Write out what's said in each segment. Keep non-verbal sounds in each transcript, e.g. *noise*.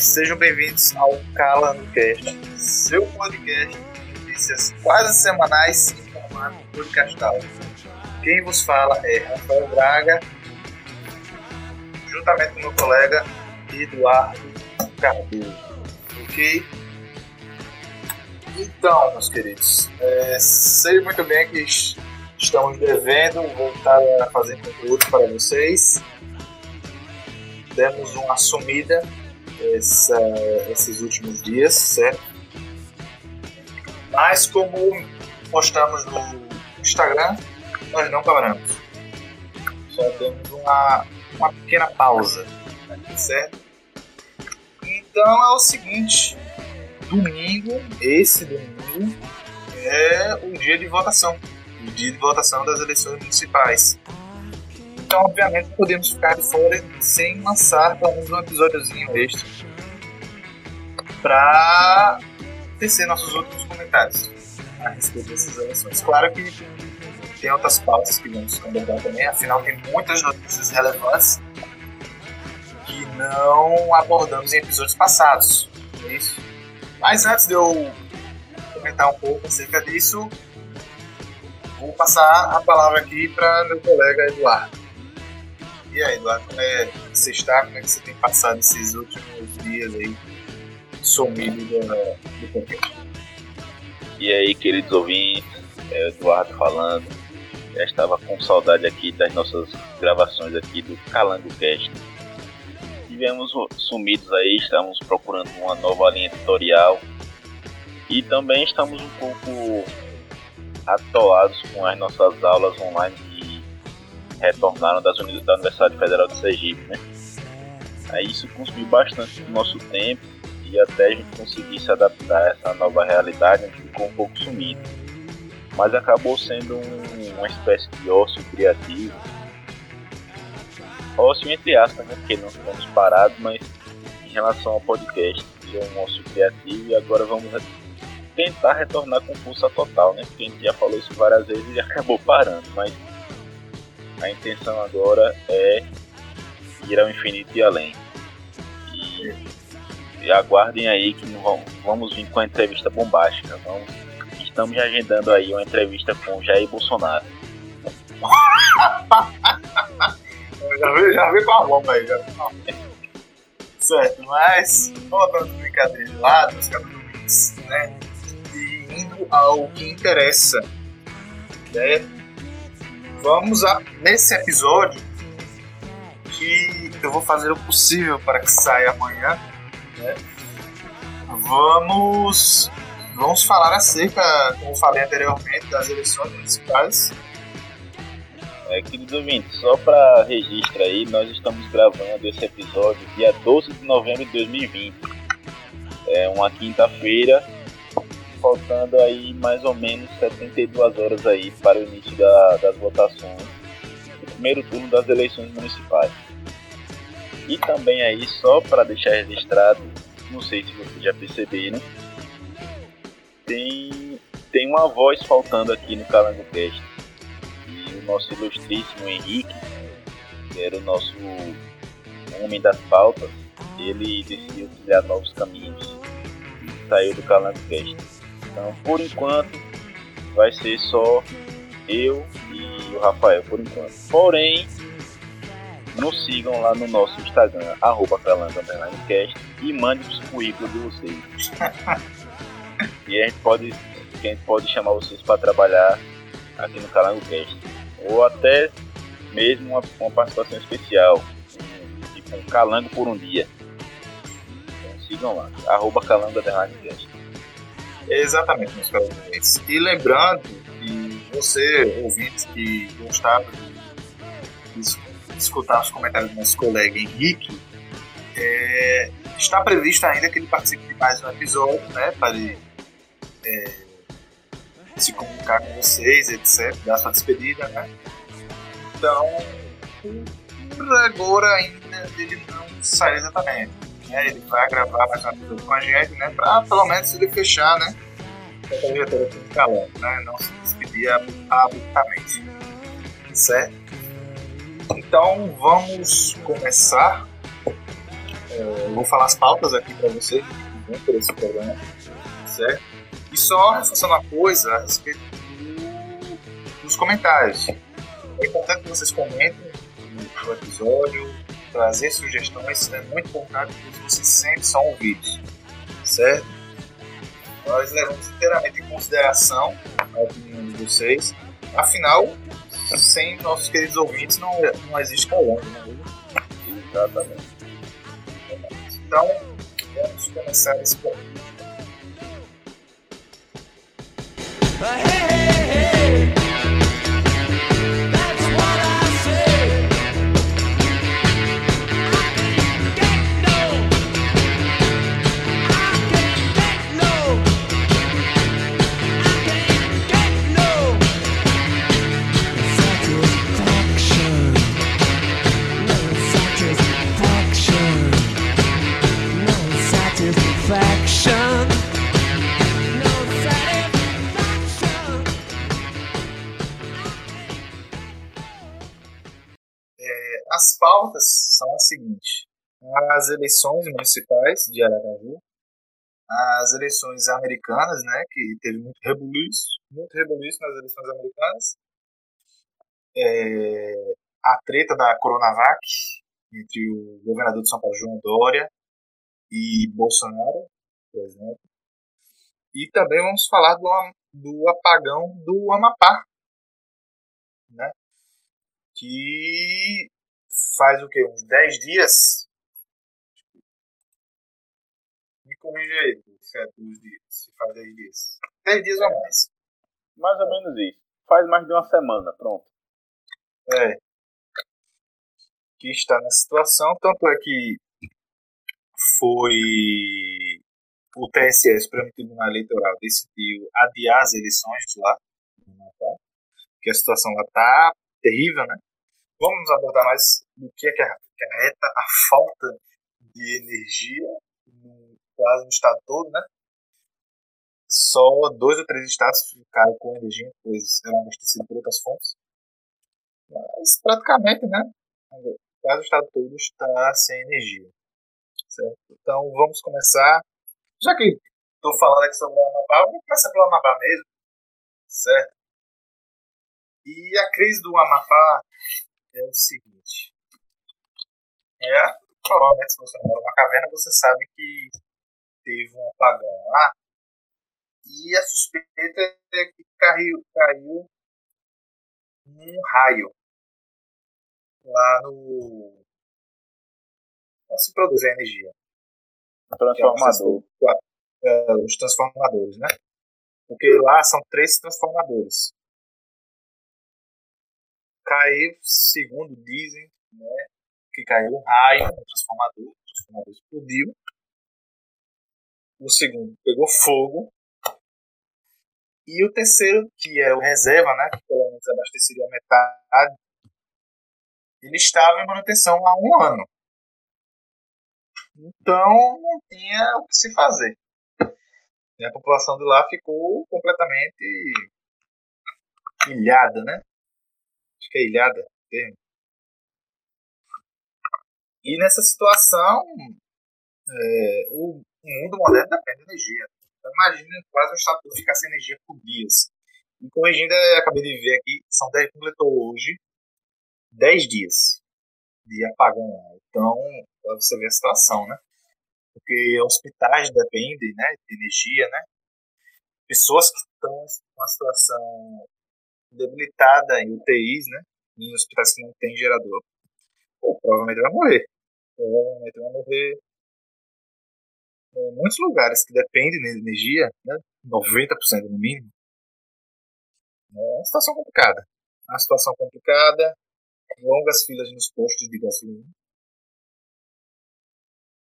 Sejam bem-vindos ao Cast, seu podcast de notícias quase semanais em formato podcastal. Quem vos fala é Rafael Braga, juntamente com meu colega Eduardo Cardoso. Ok? Então, meus queridos, é, sei muito bem que estamos devendo voltar a fazer conteúdo para vocês. Demos uma sumida essa, esses últimos dias, certo? Mas como postamos no Instagram, nós não paramos. Só demos uma, uma pequena pausa, certo? Então é o seguinte, domingo, esse domingo, é o dia de votação, o dia de votação das eleições municipais. Então, obviamente, podemos ficar de fora sem lançar um episódiozinho extra para tecer nossos outros comentários a respeito dessas eleições. Claro que tem outras pautas que vamos abordar também, afinal, tem muitas notícias relevantes que não abordamos em episódios passados. É isso. Mas antes de eu comentar um pouco acerca disso, vou passar a palavra aqui para meu colega Eduardo. E aí, Eduardo, como é que você está? Como é que você tem passado esses últimos dias aí sumido do, podcast? E aí, queridos ouvintes, é Eduardo falando. Já estava com saudade aqui das nossas gravações aqui do Calango Cast. Tivemos sumidos aí, estamos procurando uma nova linha editorial e também estamos um pouco atolados com as nossas aulas online retornaram das unidades da Universidade Federal de Sergipe, né? Aí isso consumiu bastante do nosso tempo e até a gente conseguir se adaptar a essa nova realidade, a gente ficou um pouco sumido. Mas acabou sendo um, uma espécie de ócio criativo. Ócio entre aspas, né? Porque não estamos parados, mas em relação ao podcast, é um ócio criativo e agora vamos tentar retornar com força total, né? Porque a gente já falou isso várias vezes e *laughs* acabou parando, mas a intenção agora é ir ao infinito e além. E, e aguardem aí que vamos, vir com a entrevista bombástica. Vamos, estamos agendando aí uma entrevista com Jair Bolsonaro. *laughs* já vi, já vi com a bomba aí, já Certo, mas voltando de brincadeira de lado, os caras né? E indo ao que interessa, né? Vamos a, nesse episódio que eu vou fazer o possível para que saia amanhã. Né? Vamos vamos falar acerca, como falei anteriormente, das eleições municipais. É, queridos ouvintes, só para registro aí, nós estamos gravando esse episódio dia 12 de novembro de 2020. É uma quinta-feira, faltando aí mais ou menos 72 horas aí para o início da, das votações do primeiro turno das eleições municipais. E também aí, só para deixar registrado, não sei se vocês já perceberam, tem, tem uma voz faltando aqui no Calango Cast. E o nosso ilustríssimo Henrique, que era o nosso homem das pautas, ele decidiu trilhar novos caminhos e saiu do Calango Cast. Então, por enquanto, vai ser só eu e o Rafael, por enquanto. Porém, nos sigam lá no nosso Instagram, arroba Cast, e mande os currículos de vocês. *laughs* e a gente pode, a gente pode chamar vocês para trabalhar aqui no Cast. Ou até mesmo uma, uma participação especial, tipo um calango por um dia. Então sigam lá, arroba Cast. Exatamente, meus caros ouvintes. E lembrando que você, ouvinte que gostava de, escutar os comentários do nosso colega Henrique, é, está previsto ainda que ele participe de mais um episódio, né, para ele é, se comunicar com vocês, etc., dar sua despedida, né? Então, por agora ainda ele não sai exatamente né? Ele vai gravar mais um episódio com a gente, né? Pra pelo menos ele fechar, né? A trajetória o calão, né? Não se despedir abruptamente. Certo? Então vamos começar é, eu vou falar as pautas aqui para vocês vão por esse programa, certo? E só reforçando uma coisa a respeito do, dos comentários. É importante que vocês comentem no episódio, trazer sugestões, é muito importante que vocês sempre são ouvidos, certo? Nós levamos inteiramente em consideração a opinião de vocês. Afinal, sem nossos queridos ouvintes não, não existe Colômbia, né? Exatamente. Então, vamos começar esse ponto. Hey, hey, as eleições municipais de Aracaju, as eleições americanas, né, que teve muito rebuliço, muito rebuliço nas eleições americanas, é, a treta da Coronavac entre o governador de São Paulo, João Dória, e Bolsonaro, por exemplo. E também vamos falar do, do apagão do Amapá, né? que faz o quê? Uns 10 dias? Me corrija aí, se é 2 dias, se faz 10 dias. 10 dias ou mais. Mais ou menos isso. Faz mais de uma semana, pronto. É. Que está na situação, tanto é que foi o TSE, Supremo Tribunal Eleitoral, decidiu adiar as eleições lá, que a situação lá tá terrível, né? Vamos abordar mais do que é que acarreta a falta de energia no, quase no estado todo, né? Só dois ou três estados ficaram com energia, pois eram abastecidos por outras fontes. Mas praticamente, né? Quase o estado todo está sem energia. Certo? Então vamos começar. Já que estou falando aqui sobre o Amapá, vamos começar pelo Amapá mesmo. Certo? E a crise do Amapá é o seguinte. É, provavelmente se você mora numa caverna, você sabe que teve um apagão lá. E a suspeita é que caiu, caiu um raio lá no. Onde se produz a energia. Transformador. É, os transformadores, né? Porque lá são três transformadores caiu, segundo dizem, né, que caiu um raio no transformador, o transformador explodiu. O segundo pegou fogo. E o terceiro, que era o reserva, né, que pelo menos abasteceria metade, ele estava em manutenção há um ano. Então não tinha o que se fazer. E a população de lá ficou completamente ilhada, né? acho que é ilhada, termo. E nessa situação, é, o mundo moderno depende de energia. Então, imagina quase um estado ficar sem energia por dias. E corrigindo, acabei de ver aqui, São 10, completou hoje 10 dias de apagão. Então, você ver a situação, né? Porque hospitais dependem né, de energia, né? Pessoas que estão em uma situação debilitada em UTIs, né? Em hospitais que não tem gerador, pô, provavelmente vai morrer. Provavelmente vai morrer. Em muitos lugares que dependem de energia, né? 90% no mínimo. É uma situação complicada. É uma situação complicada, longas filas nos postos de gasolina.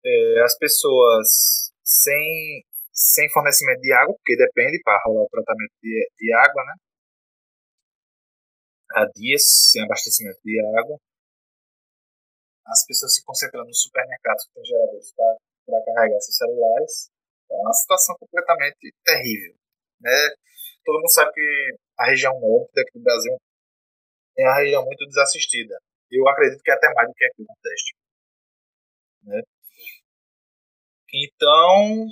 É, as pessoas sem, sem fornecimento de água, porque depende para rolar o tratamento de, de água, né? há dias sem abastecimento de água. As pessoas se concentrando nos supermercados que têm geradores para carregar seus celulares. É uma situação completamente terrível. Né? Todo mundo sabe que a região norte daqui do Brasil é uma região muito desassistida. Eu acredito que é até mais do que aqui no Nordeste. Né? Então,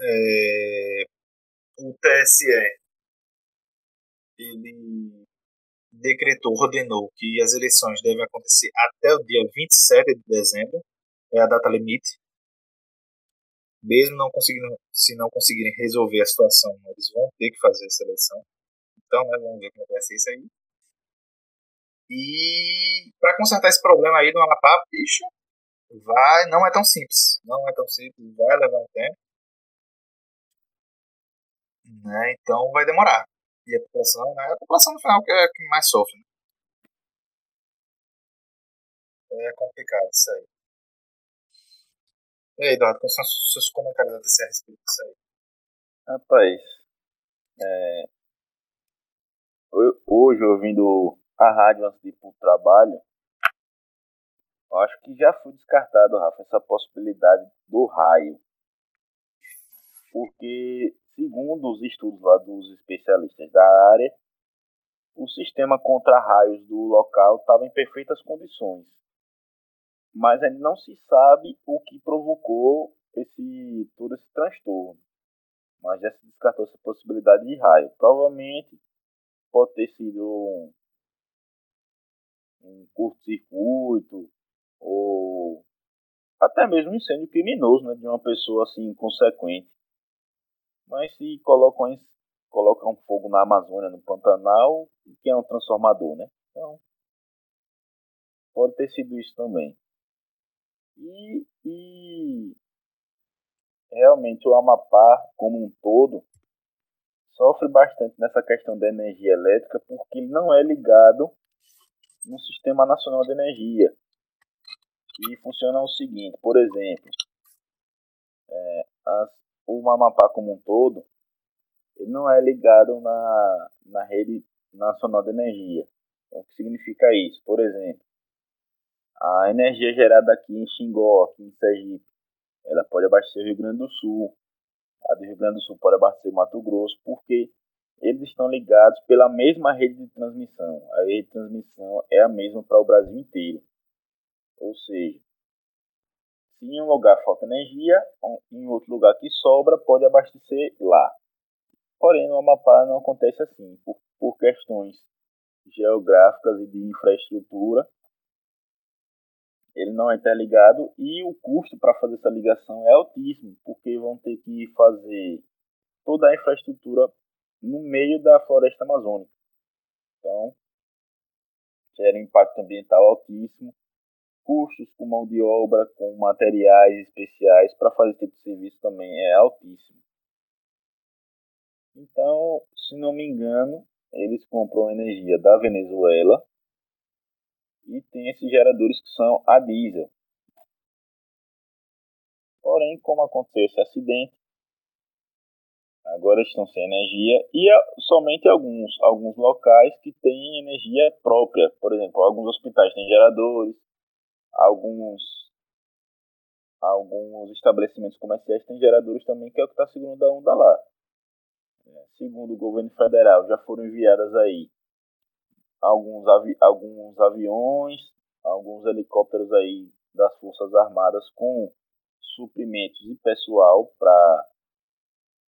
é, o TSE ele decretou, ordenou que as eleições devem acontecer até o dia 27 de dezembro, é a data limite. Mesmo não conseguindo, se não conseguirem resolver a situação, eles vão ter que fazer essa eleição. Então, né, vamos ver como vai ser isso aí. E para consertar esse problema aí do Amapá, bicho, vai, não é tão simples. Não é tão simples, vai levar um tempo. Né? Então vai demorar. E a população, né? A população no final que é que mais sofre. Né? É complicado isso aí. E aí, Eduardo, quais são os seus comentários a respeito disso aí? Rapaz, é, hoje ouvindo a rádio antes de ir para o trabalho, eu acho que já foi descartado, Rafa, essa possibilidade do raio. Porque, segundo os estudos lá dos especialistas da área, o sistema contra-raios do local estava em perfeitas condições. Mas ainda não se sabe o que provocou esse, todo esse transtorno. Mas já se descartou essa possibilidade de raio. Provavelmente pode ter sido um, um curto-circuito ou até mesmo um incêndio criminoso né, de uma pessoa assim inconsequente. Mas se colocam, colocam fogo na Amazônia, no Pantanal, que é um transformador, né? Então, pode ter sido isso também. E, e realmente o Amapá como um todo sofre bastante nessa questão da energia elétrica porque ele não é ligado no Sistema Nacional de Energia. E funciona o seguinte, por exemplo, é, as, o Amapá como um todo, ele não é ligado na, na rede nacional de energia. O que significa isso? Por exemplo, a energia gerada aqui em Xingó, aqui em Sergipe, ela pode abastecer o Rio Grande do Sul, a do Rio Grande do Sul pode abastecer o Mato Grosso, porque eles estão ligados pela mesma rede de transmissão. A rede de transmissão é a mesma para o Brasil inteiro. Ou seja, se em um lugar falta energia, em outro lugar que sobra, pode abastecer lá. Porém, no Amapá não acontece assim, por, por questões geográficas e de infraestrutura. Ele não é interligado e o custo para fazer essa ligação é altíssimo, porque vão ter que fazer toda a infraestrutura no meio da floresta amazônica. Então, gera impacto ambiental altíssimo custos com mão de obra, com materiais especiais para fazer esse tipo de serviço também é altíssimo. Então, se não me engano, eles compram energia da Venezuela e tem esses geradores que são a diesel. Porém, como aconteceu esse acidente, agora estão sem energia e somente alguns, alguns locais que têm energia própria. Por exemplo, alguns hospitais têm geradores, alguns alguns estabelecimentos comerciais têm geradores também, que é o que está segundo a onda lá. É, segundo o governo federal, já foram enviadas aí alguns, avi alguns aviões, alguns helicópteros aí das Forças Armadas com suprimentos e pessoal para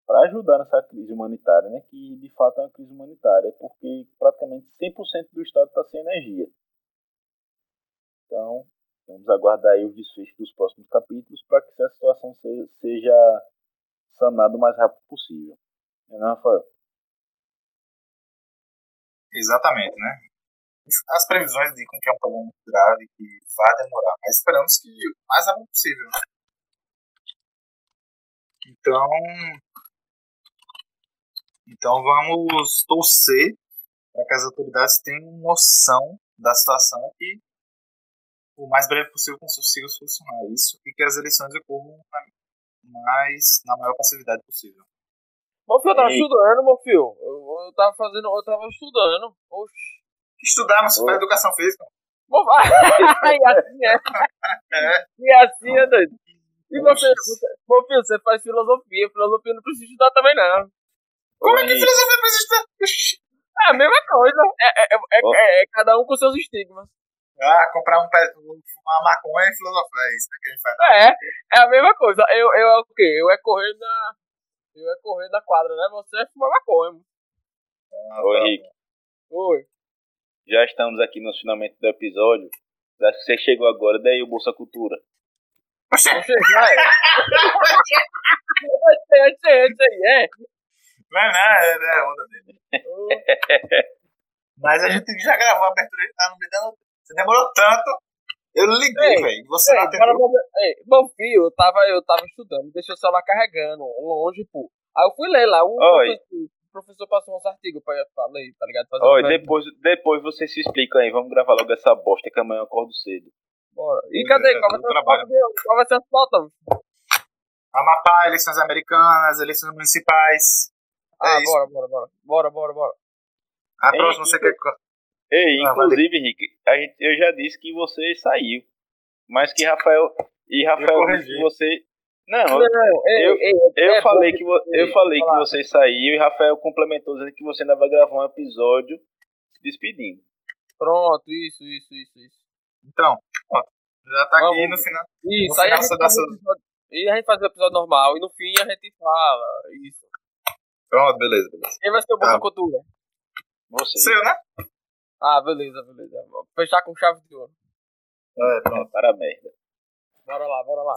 para ajudar nessa crise humanitária, né, que de fato é uma crise humanitária, porque praticamente 100% do estado está sem energia. Então, Vamos aguardar aí os desfechos dos próximos capítulos para que essa situação seja sanada o mais rápido possível. Não, é, Rafael? Exatamente, né? As previsões indicam que é um problema muito grave que vai demorar, mas esperamos que o mais rápido possível. Né? Então, então vamos torcer para que as autoridades tenham noção da situação e o mais breve possível consiga solucionar isso e que as eleições ocorram mais, na maior passividade possível. Meu filho, eu tava estudando, meu filho. Eu, eu tava fazendo, eu tava estudando. Oxi. Estudar, mas você faz educação física. *laughs* e assim é. *laughs* é. E assim é, doido. E você, você, meu filho, você faz filosofia. Filosofia não precisa estudar também, não. Como é que filosofia precisa estudar? É a mesma coisa. É, é, é, é, é cada um com seus estigmas. Ah, comprar um pé, uma maconha e filosofar, é isso né, que a gente faz. É, é a mesma coisa. Eu, eu é o quê? Eu é correr na. Eu é correr na quadra, né? Você é fumar maconha. mano. Ah, Ô tá. Henrique, Oi. já estamos aqui no finalmente do episódio. Acho que você chegou agora, daí o Bolsa Cultura. Você já é. Sei, eu sei, eu sei, é. não é, não, é, é a onda dele. Mas a gente já gravou a abertura e tá no meio da. Você demorou tanto. Eu liguei, Ei, velho. Você Ei, não bora, atendeu. bora, ei, meu filho, eu tava, eu tava estudando, deixei o celular carregando, longe, pô. Aí eu fui ler lá, o Oi. professor, o professor passou uns artigos pra, pra ler, tá ligado? Fazer uma- depois, depois você se explica aí. Vamos gravar logo essa bosta que amanhã eu acordo cedo. Bora. E cadê? Qual vai eu ser? Qual vai ser as pautas? Amapá, eleições americanas, eleições municipais. Ah, É isso. bora, bora, bora. Bora, bora, bora. A próxima você quer. Ei, Ah, inclusive, Henrique, a gente, eu já disse que você saiu. Mas que Rafael. E Rafael disse que você. Não, Não, ei, eu- ei, eu é falei, que, eu falei que você saiu e Rafael complementou dizendo que você ainda vai gravar um episódio se despedindo. Pronto, isso, isso, isso, isso. Então, ó, já tá aqui Vamos. no final. Isso, No aí a gente episódio, e a gente faz o episódio normal, e no fim a gente fala, isso. Pronto, beleza, beleza. Quem vai ser o Bolsa Tá. Cultura? Você. Seu, né? Ah, beleza, beleza. Vou fechar com chave de ouro. É, pronto. Para a merda. Bora lá, bora lá.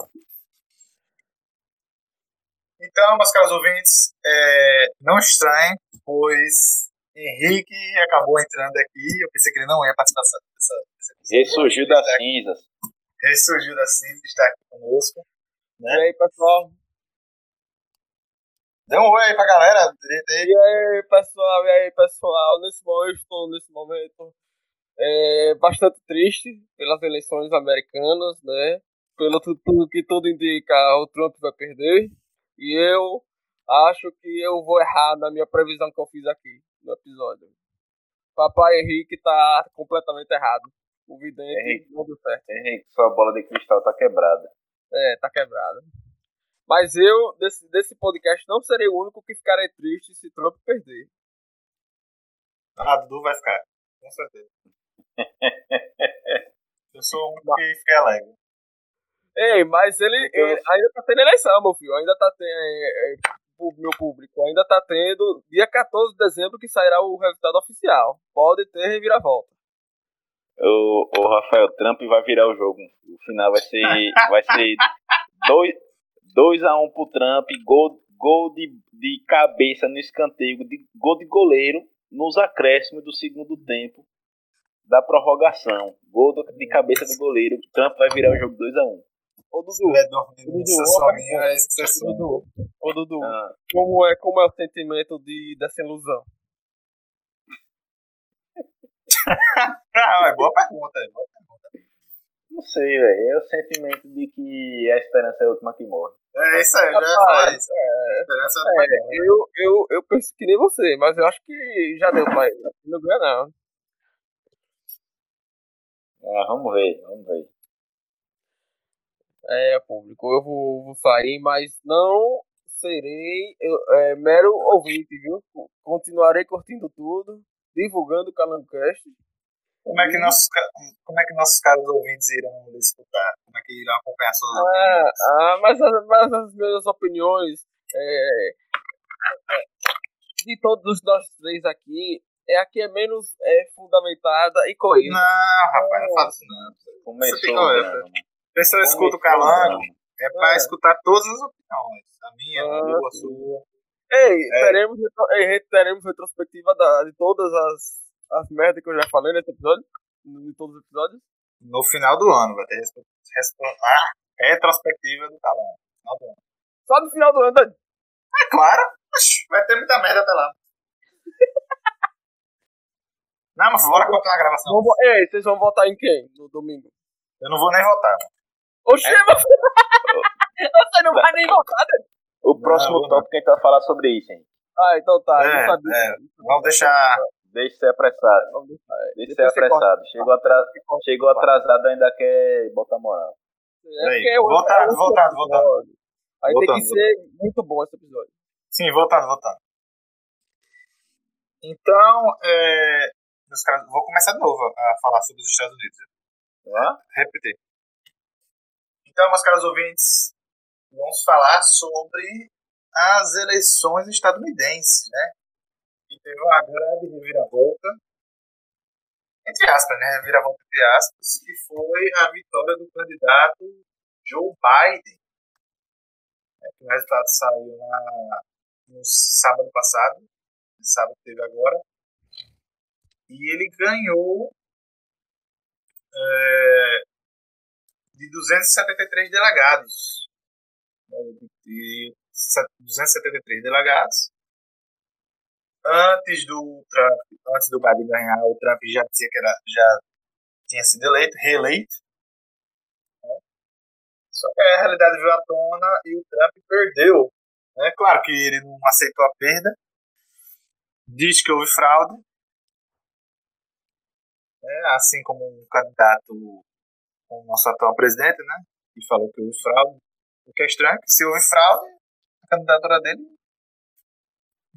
Então, meus caros ouvintes, é, não estranhem, pois Henrique acabou entrando aqui. Eu pensei que ele não ia participar dessa, dessa. Ressurgiu das cinzas. Ressurgiu da cinza, está aqui conosco. E aí, pessoal? Dê um oi aí pra galera, direito aí. E aí, pessoal? E aí, pessoal? Nesse momento, eu estou nesse momento é, bastante triste pelas eleições americanas, né? Pelo tu- tudo que tudo indica, o Trump vai perder. E eu acho que eu vou errar na minha previsão que eu fiz aqui no episódio. Papai Henrique tá completamente errado. O vidente Henrique. não deu certo. Henrique, sua bola de cristal tá quebrada. É, tá quebrado. Mas eu, desse, desse podcast, não serei o único que ficarei triste se Trump perder. Ah, Dudu vai ficar, com certeza. *laughs* eu sou um que fica alegre. Ei, mas ele, ainda tá tendo eleição, meu filho. Ainda tá tendo. É, é, meu público, ainda tá tendo. Dia 14 de dezembro que sairá o resultado oficial. Pode ter reviravolta. O, o Rafael Trump vai virar o jogo. O final vai ser. vai ser *laughs* dois, 2x1 pro Trump, gol, gol de, de cabeça no escanteio, de, gol de goleiro nos acréscimos do segundo tempo da prorrogação. Gol de cabeça do goleiro. Trump vai virar o jogo 2x1. Ô Dudu, é Dudu, Dudu, ô, Dudu ah. como, é, como é o sentimento de, dessa ilusão? *laughs* ah, é boa pergunta, é boa pergunta não sei, velho. É o sentimento de que a esperança é a última que morre. É isso aí, eu já ia Rapaz, falar isso. A esperança é, É, eu, eu, eu penso que nem você, mas eu acho que já deu pra ele. Não ganha, não. Ah, vamos ver, vamos ver. É, público, eu vou, vou sair, mas não serei eu, é, mero ouvinte, viu? Continuarei curtindo tudo, divulgando o Calancast. Como é que nossos, como é que nossos caros ouvintes irão escutar? Como é que irão acompanhar suas Ah, opiniões? ah, mas, as- mas as minhas opiniões é, é, de todos nós três aqui, é a que é menos é, fundamentada e coesa. Não, rapaz, não fala isso não. Começou fica o olhando. drama. A pessoa escuta o calango, é pra É. escutar todas as opiniões. A minha, a Ah, a sim. sua. Ei, É. teremos, teremos retrospectiva da- de todas as, as merdas que eu já falei nesse episódio, de todos os episódios. No final do ano vai ter ah, retrospectiva do calango. Final do ano. Só no final do ano, Dani. É claro, vai ter muita merda até lá. *laughs* Não, mas bora continuar a gravação. Vamos vo- Ei, vocês vão votar em quem no domingo? Eu não vou nem votar. mano. Oxê, meu filho! Você não vai nem votar, Dani. O próximo Não, tópico a gente vai falar sobre isso, hein? Ah, então tá, eu É, não sabia. é. Vamos deixar. Deixa de ser apressado. Vamos deixar, é. Deixa de ser apressado. Chegou, atra... corta. Chegou atrasado, ainda quer botar moral. É é voltado, é o voltado, episódio. Aí tem Voltando, que ser muito bom esse episódio. Sim, voltando, voltando. Então, é, meus caras, vou começar de novo a falar sobre os Estados Unidos. Repetir. Então, meus caros ouvintes, vamos falar sobre as eleições estadunidenses, né? Teve uma grande reviravolta, entre aspas, né? Reviravolta entre aspas, que foi a vitória do candidato Joe Biden. É, o resultado saiu na, no sábado passado, sábado que teve agora, e ele ganhou é, de 273 delegados. Né, de 273 delegados. Antes do Trump, antes do Biden ganhar, o Trump já dizia que era, já tinha sido eleito, reeleito. Né? Só que a realidade veio à tona e o Trump perdeu. Né? Claro que ele não aceitou a perda, diz que houve fraude, né? assim como um candidato, o nosso atual presidente, né? que falou que houve fraude. O que é estranho é que se houve fraude, a candidatura dele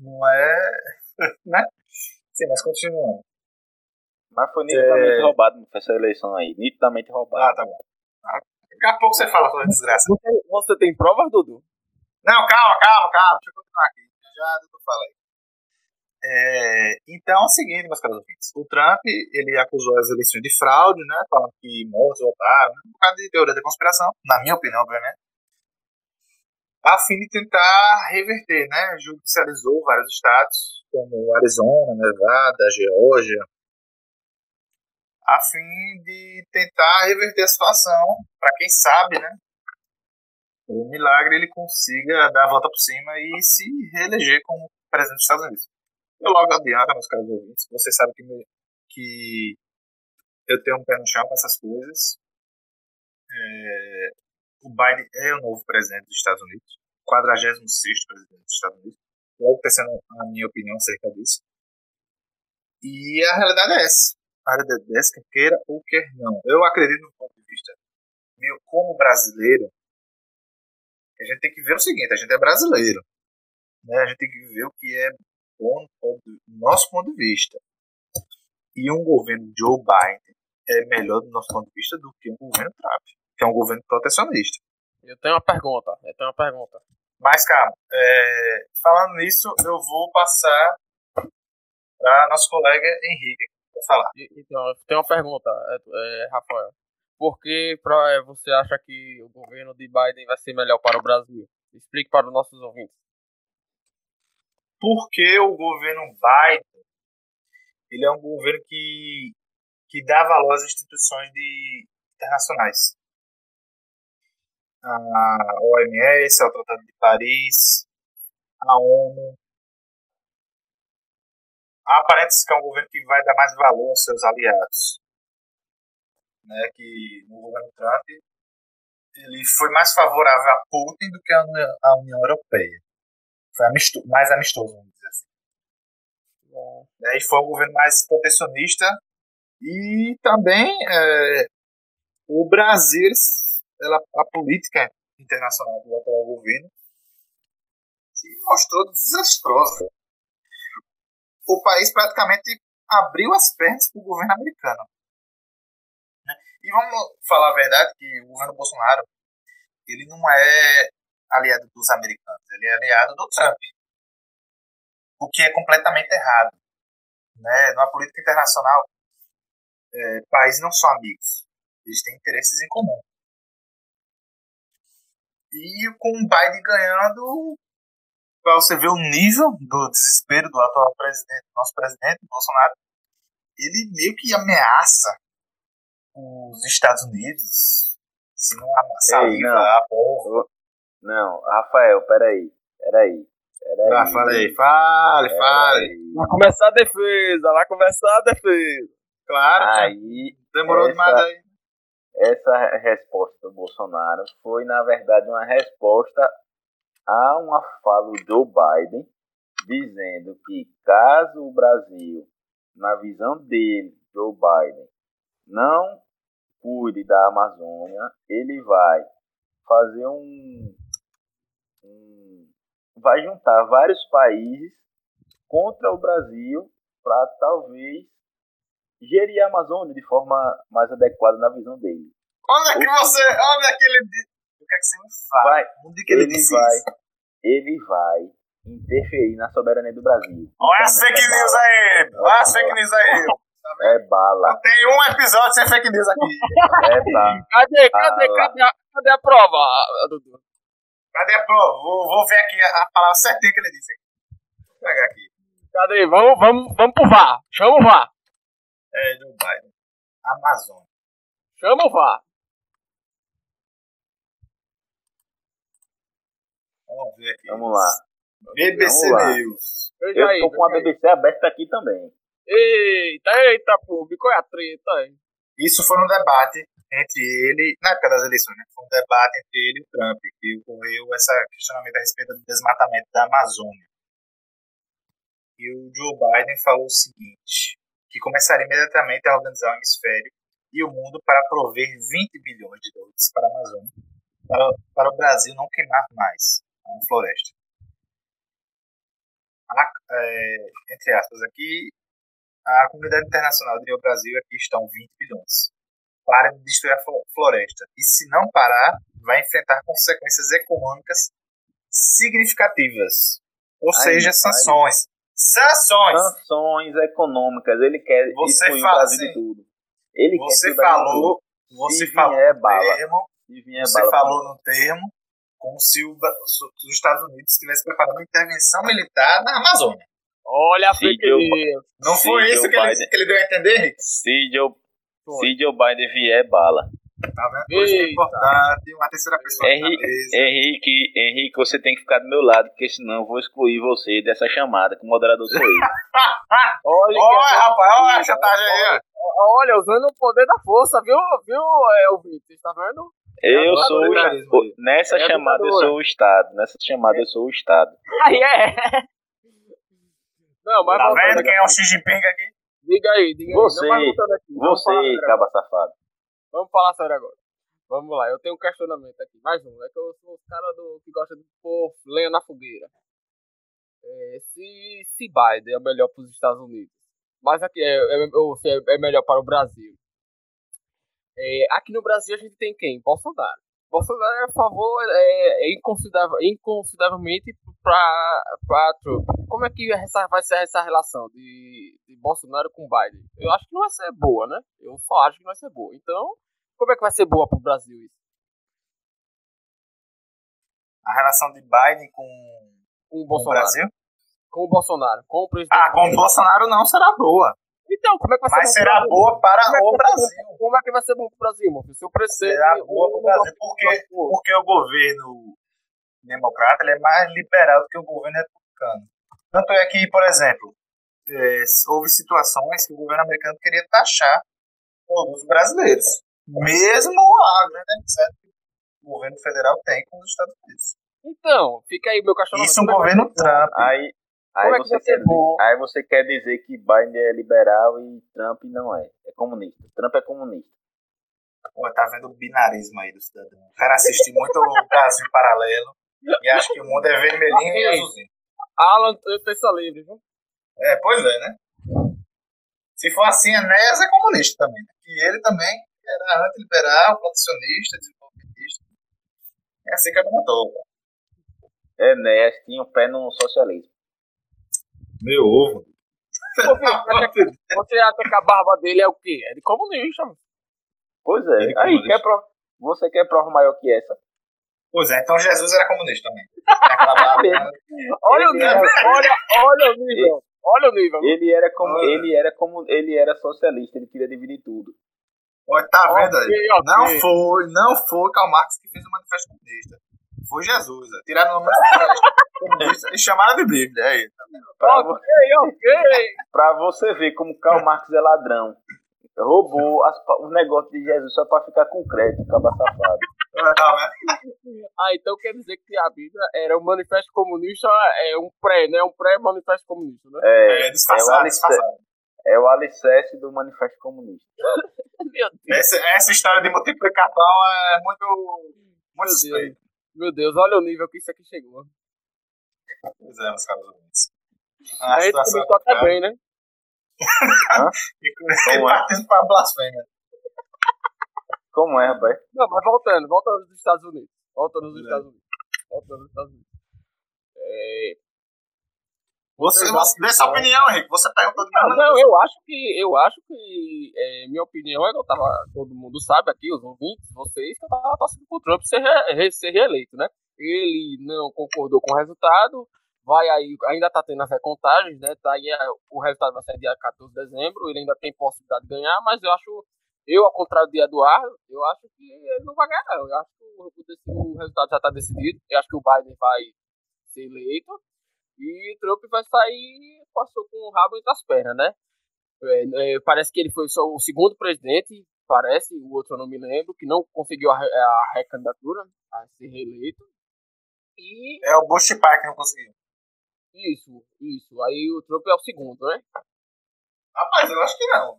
não é. *laughs* né? Sim, mas continuando. Mas foi nitidamente é... roubado essa eleição aí. Nitidamente roubado. Ah, tá bom. Daqui a pouco você fala toda desgraça. Você, você tem provas, Dudu? Não, calma, calma, calma. Deixa eu continuar aqui. Já Dudu fala aí. É, então é o seguinte, meus caros ouvintes. O Trump, ele acusou as eleições de fraude, né? Falando que mortos votaram, né, um bocado de teoria da conspiração, na minha opinião, obviamente. A fim de tentar reverter, né? Judicializou vários estados, como Arizona, Nevada, Geórgia, a fim de tentar reverter a situação, para quem sabe, né? O milagre ele consiga dar a volta por cima e se reeleger como presidente dos Estados Unidos. Eu logo adianto, meus caros ouvintes, vocês sabem que, me, que eu tenho um pé no chão com essas coisas. É, o Biden é o novo presidente dos Estados Unidos, 46 presidente dos Estados Unidos. Logo tecendo a minha opinião acerca disso. E a realidade é essa. A realidade é essa, quer queira ou quer não. Eu acredito no ponto de vista meu como brasileiro. A gente tem que ver o seguinte: a gente é brasileiro. Né? A gente tem que ver o que é ponto, do nosso ponto de vista. E um governo Joe Biden é melhor do nosso ponto de vista do que um governo Trump, que é um governo protecionista. Eu tenho uma pergunta, eu tenho uma pergunta. Mas, cara, é, falando nisso, eu vou passar para nosso colega Henrique para falar. Então, tenho uma pergunta, é, é, Rafael. Por que pra, é, você acha que o governo de Biden vai ser melhor para o Brasil? Explique para os nossos ouvintes porque o governo Biden ele é um governo que, que dá valor às instituições de, internacionais. A OMS, o Tratado de Paris, a ONU. Aparece que é um governo que vai dar mais valor aos seus aliados. Né, que no governo Trump ele foi mais favorável a Putin do que a União, a União Europeia foi amistoso, mais amistoso, vamos dizer assim. É. E foi um governo mais protecionista e também é, o Brasil, ela, a política internacional do atual governo mostrou desastrosa. O país praticamente abriu as pernas para o governo americano. E vamos falar a verdade que o governo Bolsonaro ele não é aliado dos americanos, ele é aliado do Trump. O que é completamente errado. Né? Na política internacional, é, países não são amigos, eles têm interesses em comum. E com o Biden ganhando, para você ver o nível do desespero do atual presidente, nosso presidente, Bolsonaro, ele meio que ameaça os Estados Unidos, se não amassar a povo. Não, Rafael, peraí. Peraí. Peraí. Ah, fale, fale, fale. Vai começar a defesa, vai começar a defesa. Claro. Aí. Demorou essa, demais aí. Essa resposta do Bolsonaro foi, na verdade, uma resposta a uma fala do Joe Biden dizendo que caso o Brasil, na visão dele, Joe Biden, não cuide da Amazônia, ele vai fazer um vai juntar vários países contra o Brasil para talvez gerir a Amazônia de forma mais adequada na visão dele. Onde é que você. Onde é que ele. O que é que você me fala? Vai, onde é que ele, ele disse vai, isso? ele vai interferir na soberania do Brasil. Olha as Então, fake é news bala. aí! Olha as fake news aí! É bala, Não tem um episódio sem fake news aqui. é bala. Cadê, cadê, cadê, a, cadê a prova, Dudu? Cadê a prova? Vou, vou ver aqui a, a palavra certinha que ele disse. Vou pegar aqui. Cadê? Vamos, vamos, vamos pro VAR. Chama o VAR. É, Biden. Amazônia. Chama o VAR. Vamos ver aqui. Vamos lá. BBC Vamos lá. News. Veja Eu aí. tô com a aí. BBC aberta aqui também. Eita, eita, público. Qual é a treta aí? Isso foi um debate entre ele, na época das eleições, né? Foi um debate entre ele e o Trump, que ocorreu esse questionamento a respeito do desmatamento da Amazônia. E o Joe Biden falou o seguinte, que começaria imediatamente a organizar o hemisfério e o mundo para prover 20 bilhões de dólares para a Amazônia, para, para o Brasil não queimar mais floresta. A- é, entre aspas, aqui, a comunidade internacional diria ao Brasil aqui estão 20 bilhões. Para de destruir a flo- floresta. E se não parar, vai enfrentar consequências econômicas significativas. Ou Ai, seja, sanções. Sanções! Sanções econômicas, ele quer Você excluir fala o Brasil assim, de tudo. Ele Você quer que o Brasil falou, você falou bala. termo, você falou no termo como se o se os Estados Unidos estivessem preparando uma intervenção militar na Amazônia. Olha a fake news. Não foi isso Joe que ele, que ele deu a entender, Henrique? Se Joe, Foi. se Joe Biden vier, bala. Tá vendo? Isso é Eita. importante, uma terceira pessoa Henrique, mesa. Henrique, Henrique, você tem que ficar do meu lado, porque senão eu vou excluir você dessa chamada, que o moderador sou eu. *laughs* Olha, Olha, é rapaz, olha a chantagem aí, ó. Olha, usando o poder da força, viu, viu, é, ouvinte? Tá vendo? Eu É sou o, nessa É chamada eu sou o Estado, nessa chamada eu sou o Estado. *laughs* Aí é. Não, mas Tá vendo aqui. quem é o Xi Jinping aqui? Diga aí, diga Você, aí. Não, Você, caba safado. Vamos falar sério agora. Vamos lá, eu tenho um questionamento aqui. Mais um. É que eu sou o cara do, que gosta de pôr lenha na fogueira. É, se, se Biden é o melhor para os Estados Unidos, mas aqui é, é, é, é melhor para o Brasil. É, aqui no Brasil a gente tem quem? Bolsonaro. Bolsonaro é a favor, é, é inconsiderável, inconsideravelmente para Trump. Como é que essa, vai ser essa relação de, de Bolsonaro com Biden? Eu acho que não vai ser boa, né? Eu só acho que não vai ser boa. Então, como é que vai ser boa pro Brasil isso? A relação de Biden com, Com o com o Bolsonaro. Brasil? Com o Bolsonaro. Com o presidente. Ah, com o Bolsonaro não será boa. Então, como é que vai Mas ser bom será Brasil? boa para Como é o Brasil. Como é que vai ser bom pro Brasil, meu filho? Se o presidente. Será boa pro Brasil. Porque, porque o governo democrata ele é mais liberal do que o governo republicano. Tanto é que, por exemplo, eh, houve situações que o governo americano queria taxar todos os brasileiros. Mesmo a grande amizade que o governo federal tem com os Estados Unidos. Então, fica aí meu questionamento. Isso um é que vai governo? Trump. Aí, aí, é que você ser quer dizer, aí você quer dizer que Biden é liberal e Trump não é. É comunista. Trump é comunista. Pô, tá vendo o binarismo aí do cidadão. O cara assiste muito o Brasil Paralelo e acha que o mundo é vermelhinho e azulzinho. Alan, terça livre, viu? É, pois é, né? Se for assim, Enéas é comunista também. né? E ele também era antiliberal, protecionista, desenvolvimentista. É assim que eu não tô. Enéas tinha o pé no socialismo. Meu ovo. Você acha que a barba dele é o quê? É de comunista, mano. Pois é. Ele Aí, comunista. quer prova, você quer prova maior que essa? Pois é, então Jesus era comunista também. Olha o nível, olha, olha o nível. Olha o nível. Ele era como, Olha. ele era como, ele era socialista, ele queria dividir tudo. Olha, tá vendo aí? Ok, ok. Não foi, não foi Karl Marx que fez o manifesto comunista. Foi Jesus. ó. Tiraram o nome comunista e chamaram de Bíblia. Aí, tá vendo? Pra, vo- Ok, ok. pra você ver como Karl Marx é ladrão. Roubou as os negócios de Jesus só pra ficar com crédito, caba safado. Tá vendo? Ah, então quer dizer que a Bíblia era um manifesto comunista, é um pré, né? Um pré-manifesto comunista, né? É, É, disfarçado, é o alicerce. disfarçado. é o alicerce do Manifesto Comunista. *laughs* Meu Deus, Essa, essa história de multiplicar pão é muito, muito suspeita. Meu Deus, olha o nível que isso aqui chegou. Pois é, meus caros ouvintes. A A gente começou até é- bem, né? *laughs* e partindo pra blasfêmia. Como é, rapaz? Não, mas voltando, voltando nos Estados Unidos. Voltando nos é. Estados Unidos. Voltando nos Estados Unidos. É... Você, você dê sua opinião, Henrique. Você perguntou de Não, não, eu acho que. Eu acho que. É, minha opinião é que eu tava. Todo mundo sabe aqui, os ouvintes, vocês, que eu tava torcendo pro Trump ser, re, ser reeleito, né? Ele não concordou com o resultado. Vai aí, ainda tá tendo as recontagens, né? Tá aí, o resultado vai ser dia 14 de dezembro. Ele ainda tem possibilidade de ganhar, mas eu acho eu, ao contrário de Eduardo, eu acho que ele não vai ganhar, não. Eu acho que o, o resultado já está decidido. Eu acho que o Biden vai ser eleito. E Trump vai sair, passou com o rabo entre as pernas, né? É, é, parece que ele foi só o segundo presidente, parece, o outro eu não me lembro, que não conseguiu a, a recandidatura a ser reeleito. E... É o Bush Pai que não conseguiu. Isso, isso. Aí o Trump é o segundo, né? Rapaz, eu acho que não.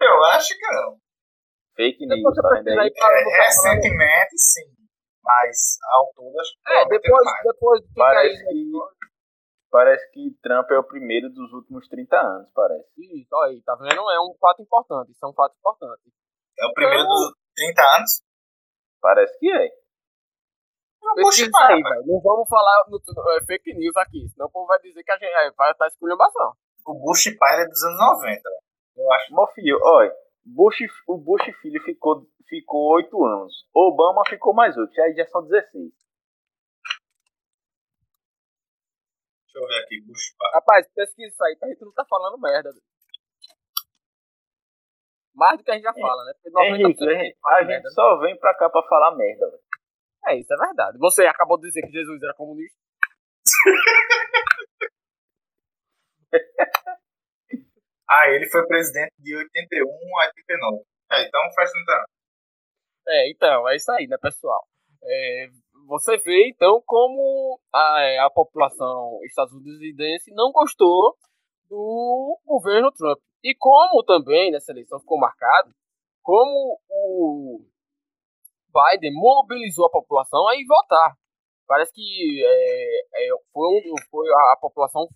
Eu acho que não. Fake news, tá vendo aí? É, recentemente, sim. Mas ao todo, acho que É, depois, depois de parece que, parece que Trump é o primeiro dos últimos 30 anos, parece. Isso, olha aí, tá vendo? É um fato importante. Isso é um fato importante. É o primeiro então, dos 30 anos? Parece que é. Pesquisa aí. Não vamos falar no, é, fake news aqui, senão o povo vai dizer que a gente é, vai estar esculhambação. O Bush pai é dos anos 90, velho. Eu acho. Meu filho, olha, Bush, o Bush filho ficou ficou 8 anos. Obama ficou mais 8, aí já são 16. Deixa eu ver aqui, Bush Rapaz, pesquisa isso aí pra gente não tá falando merda. Mais do que a gente já fala, né? Porque Henrique, a gente, a gente merda, só vem pra cá pra falar merda, velho. É, isso é verdade. Você acabou de dizer que Jesus era comunista. *laughs* Ah, ele foi presidente de 81 a 89. É, então faz 30 anos. É, então, é isso aí, né, pessoal? É, você vê, então, como a, é, a população estadunidense não gostou do governo Trump. E como também nessa eleição ficou marcado, como o Biden mobilizou a população a ir votar. Parece que é, é, foi, um, foi a, a população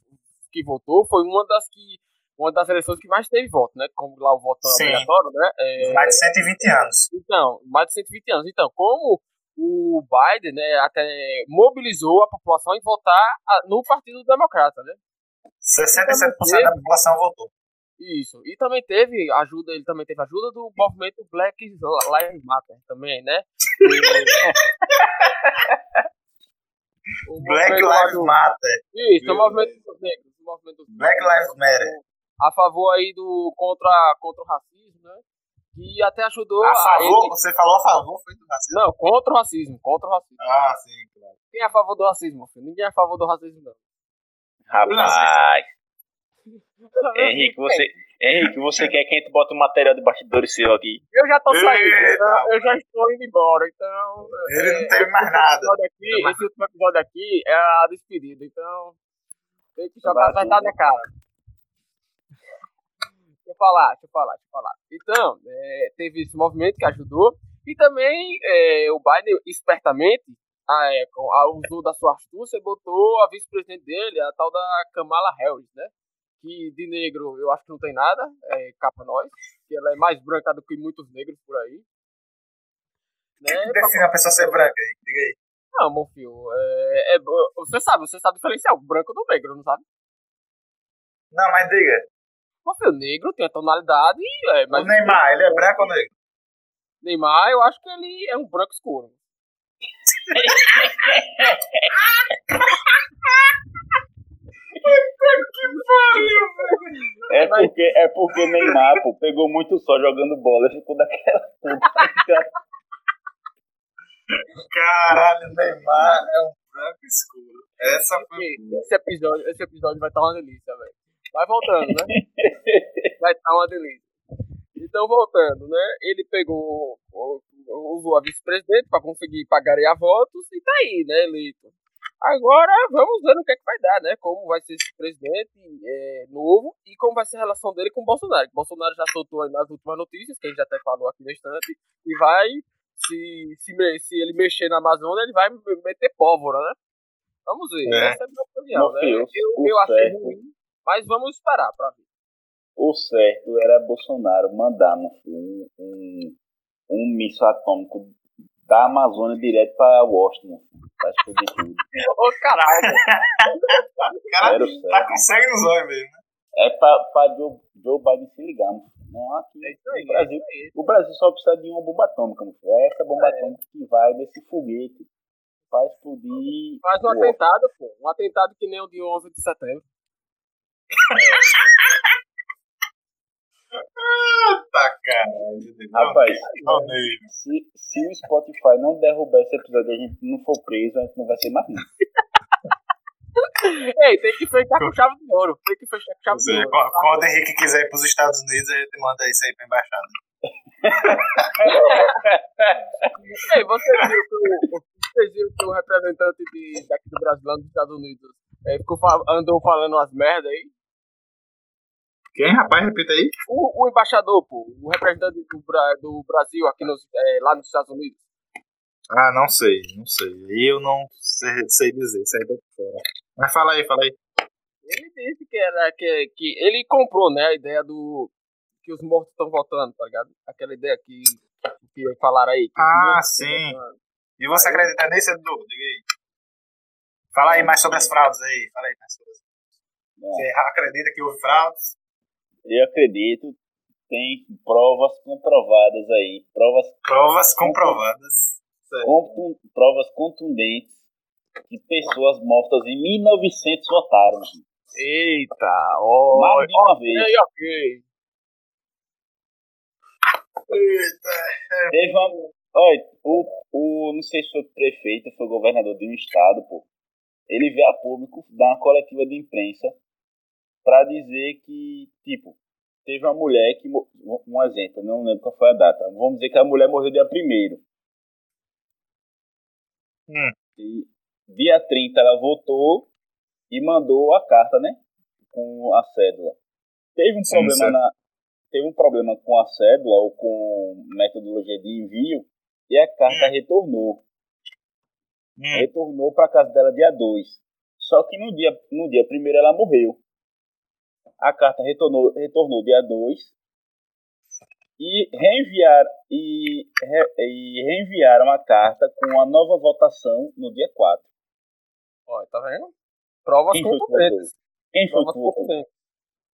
que votou foi uma das que uma das eleições que mais teve voto, né? Como lá o voto Sim. obrigatório, né? É... Mais de 120 anos. Então, mais de 120 anos. Então, como o Biden, né, até mobilizou a população em votar no Partido Democrata, né? 67% teve... da população votou. Isso. E também teve ajuda, ele também teve ajuda do movimento Black Lives Matter também, né? *laughs* Black Lives Matter. Isso, o movimento. Black Lives Matter a favor aí do contra, contra o racismo, né? E até ajudou a favor? A ele... Você falou a favor foi do racismo? Não, contra o racismo, contra o racismo. Ah, sim, claro. Quem é a favor do racismo, filho? Ninguém é a favor do racismo, não. Rapaz. *laughs* Henrique, você, Henrique, você quer que a gente bote um material de bastidores seu aqui? Eu já tô saindo, eu, eu já estou indo embora, então. Ele é, não teve mais nada. Aqui, esse último episódio aqui é a despedida, então. Tem que jogar vai dar na cara eu falar, deixa eu falar, deixa eu falar. Então, é, teve esse movimento que ajudou. E também é, o Biden, espertamente, a, é, a, usou da sua astúcia e botou a vice-presidente dele, a tal da Kamala Harris, né? Que de negro eu acho que não tem nada, é capa nós, que ela é mais branca do que muitos negros por aí. Né? que define a pessoa ser branca aí? Diga aí. Não, meu filho, é, é, você sabe, você sabe diferenciar o branco do negro, não sabe? Não, mas diga. Pô, filho, negro tem a tonalidade. É, mas o Neymar, ele é branco ou negro? Neymar, eu acho que ele é um branco escuro. *laughs* É porque, é porque Neymar, pô, pegou muito sol jogando bola e ficou daquela puta. Caralho, Neymar é um branco escuro. Essa foi. Esse episódio, esse episódio vai estar uma delícia, velho. Vai voltando, né? *laughs* Vai estar uma delícia. Então, voltando, né? Ele pegou, usou a vice-presidente para conseguir pagarear votos e tá aí, né, eleito. Agora, vamos ver o que é que vai dar, né? Como vai ser esse presidente é, novo e como vai ser a relação dele com o Bolsonaro. O Bolsonaro já soltou aí nas últimas notícias, que a gente até falou aqui no instante, e vai, se, se, se ele mexer na Amazônia, ele vai meter pólvora, né? Vamos ver. É. Essa é a minha opinião, né? Eu, eu acho ruim mas vamos esperar para ver. o certo era Bolsonaro mandar um, um, um míssil atômico da Amazônia direto para Washington. Pra explodir tudo. Ô, caralho. O cara o tá com sangue nos olhos mesmo. né? É pra, pra Joe, Joe Biden se ligar, mano. Não, aqui É isso aí, no Brasil. é isso aí. O Brasil só precisa de uma bomba atômica, mano. É essa bomba atômica que vai nesse foguete pra explodir. Faz um o atentado, pô. Um atentado que nem o de 11 de setembro. Tá, caralho. Rapaz, Não, nem. se, se o Spotify não derrubar esse episódio e a gente não for preso, a gente não vai ser mais nada. Ei, tem que fechar com chave de ouro. Tem que fechar com chave de é, ouro. quando, quando o Henrique quiser ir pros Estados Unidos, a gente manda isso aí pra embaixada. *laughs* Ei, você viu que o, vocês viram que o representante de, daqui do Brasil nos Estados Unidos eh, ficou, andou falando umas merda aí? Quem, rapaz? Repita aí. O, o embaixador, pô, o representante do, do Brasil aqui nos, eh, lá nos Estados Unidos. Ah, não sei, não sei. Aí eu não sei, sei dizer, tô por fora. Mas fala aí, fala aí. Ele disse que era que, que ele comprou, né, a ideia do que os mortos estão voltando, tá ligado? Aquela ideia que que falaram aí. que Ah, sim. E você acredita nisso, Edu? Diga aí. Fala aí mais sobre as fraudes aí. Fala aí mais sobre as. Você acredita que houve fraudes? Eu acredito, tem provas comprovadas aí, provas, Provas comprovadas. Contun- provas contundentes que pessoas mortas em 1900 votaram. Eita, ó. Mais de uma vez. Ok, ok. Eita. Teve uma. Olha, o, o. Não sei se foi prefeito, foi governador de um estado, pô. Ele veio a público dar uma coletiva de imprensa pra dizer que, tipo, teve uma mulher que. Um exemplo, não lembro qual foi a data. Vamos dizer que a mulher morreu dia 1 Hum. E dia 30 ela votou e mandou a carta, né? Com a cédula. Teve um Sim, problema certo. na. Teve um problema com a cédula ou com metodologia de envio e a carta retornou. Hum. Retornou para casa dela dia 2. Só que no dia, no dia primeiro ela morreu. A carta retornou, retornou dia 2 e reenviar e, re- e reenviaram a carta com a nova votação no dia 4. Ó, tá vendo? Provas Quem foi que contundentes. Quem foi que votou?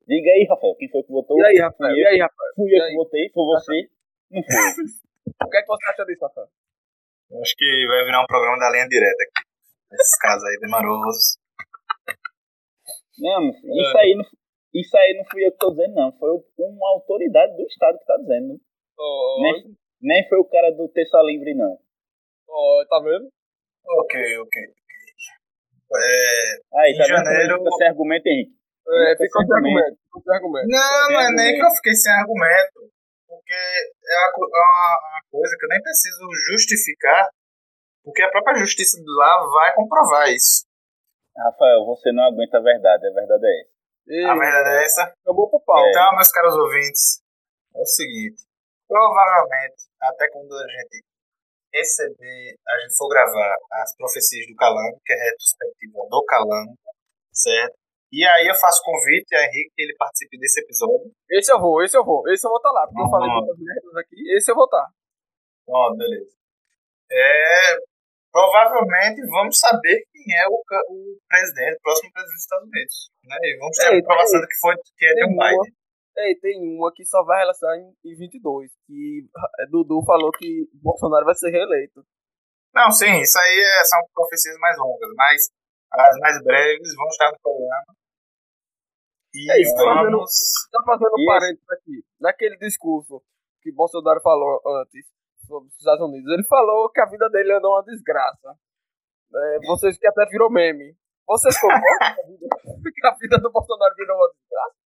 Diga aí, Rafael, quem foi que votou? E aí, Rafael? Fui E eu, aí, Rafael? fui E eu aí? que votei, foi você? Não foi. *laughs* O que é que você acha disso, Rafael? Eu Acho que vai virar um programa da linha direta aqui. Esses casos aí demorosos. Não, filho, isso aí não, isso aí não fui eu que tô dizendo, não. Foi uma autoridade do Estado que tá dizendo. Ó, Nem, nem foi o cara do Terça Livre, não. ó, tá vendo? Ok, ok. É, Aí, Em tá vendo ele janeiro- fica sem argumento, Henrique? É, Fica ficou sem argumento. Sem argumento. Não, não é nem que eu fiquei sem argumento, porque é uma, é uma- uma coisa que eu nem preciso justificar, porque a própria justiça de lá vai comprovar isso. Rafael, você não aguenta a verdade, a verdade é essa. E A verdade é essa. acabou pro pau. Então, meus caros ouvintes, é o seguinte: provavelmente, até quando a gente receber, a gente for gravar as profecias do Calango, que é a retrospectiva do Calango, certo? E aí eu faço convite a Henrique que ele participe desse episódio. Esse eu vou, esse eu vou. Esse eu vou estar lá, porque eu Ah. falei muitas merdas aqui. Esse eu vou estar. Pronto, beleza. É, provavelmente vamos saber quem é o, o presidente, o próximo presidente dos Estados Unidos. Né? E vamos ter Ei, a comprovação de que, foi, que é Joe uma. Biden. Ei, tem uma que só vai relacionar em, em 22, que eh, Dudu falou que Bolsonaro vai ser reeleito. Não, sim, isso aí é- são profecias mais longas, mas as mais breves vão estar no programa. E É isso, fazendo- vamos. Tá fazendo um parênteses aqui. Naquele discurso que Bolsonaro falou antes sobre os Estados Unidos, ele falou que a vida dele andou uma desgraça. É, vocês que até virou meme. Vocês concordam que a vida- *laughs* a do Bolsonaro virou uma desgraça?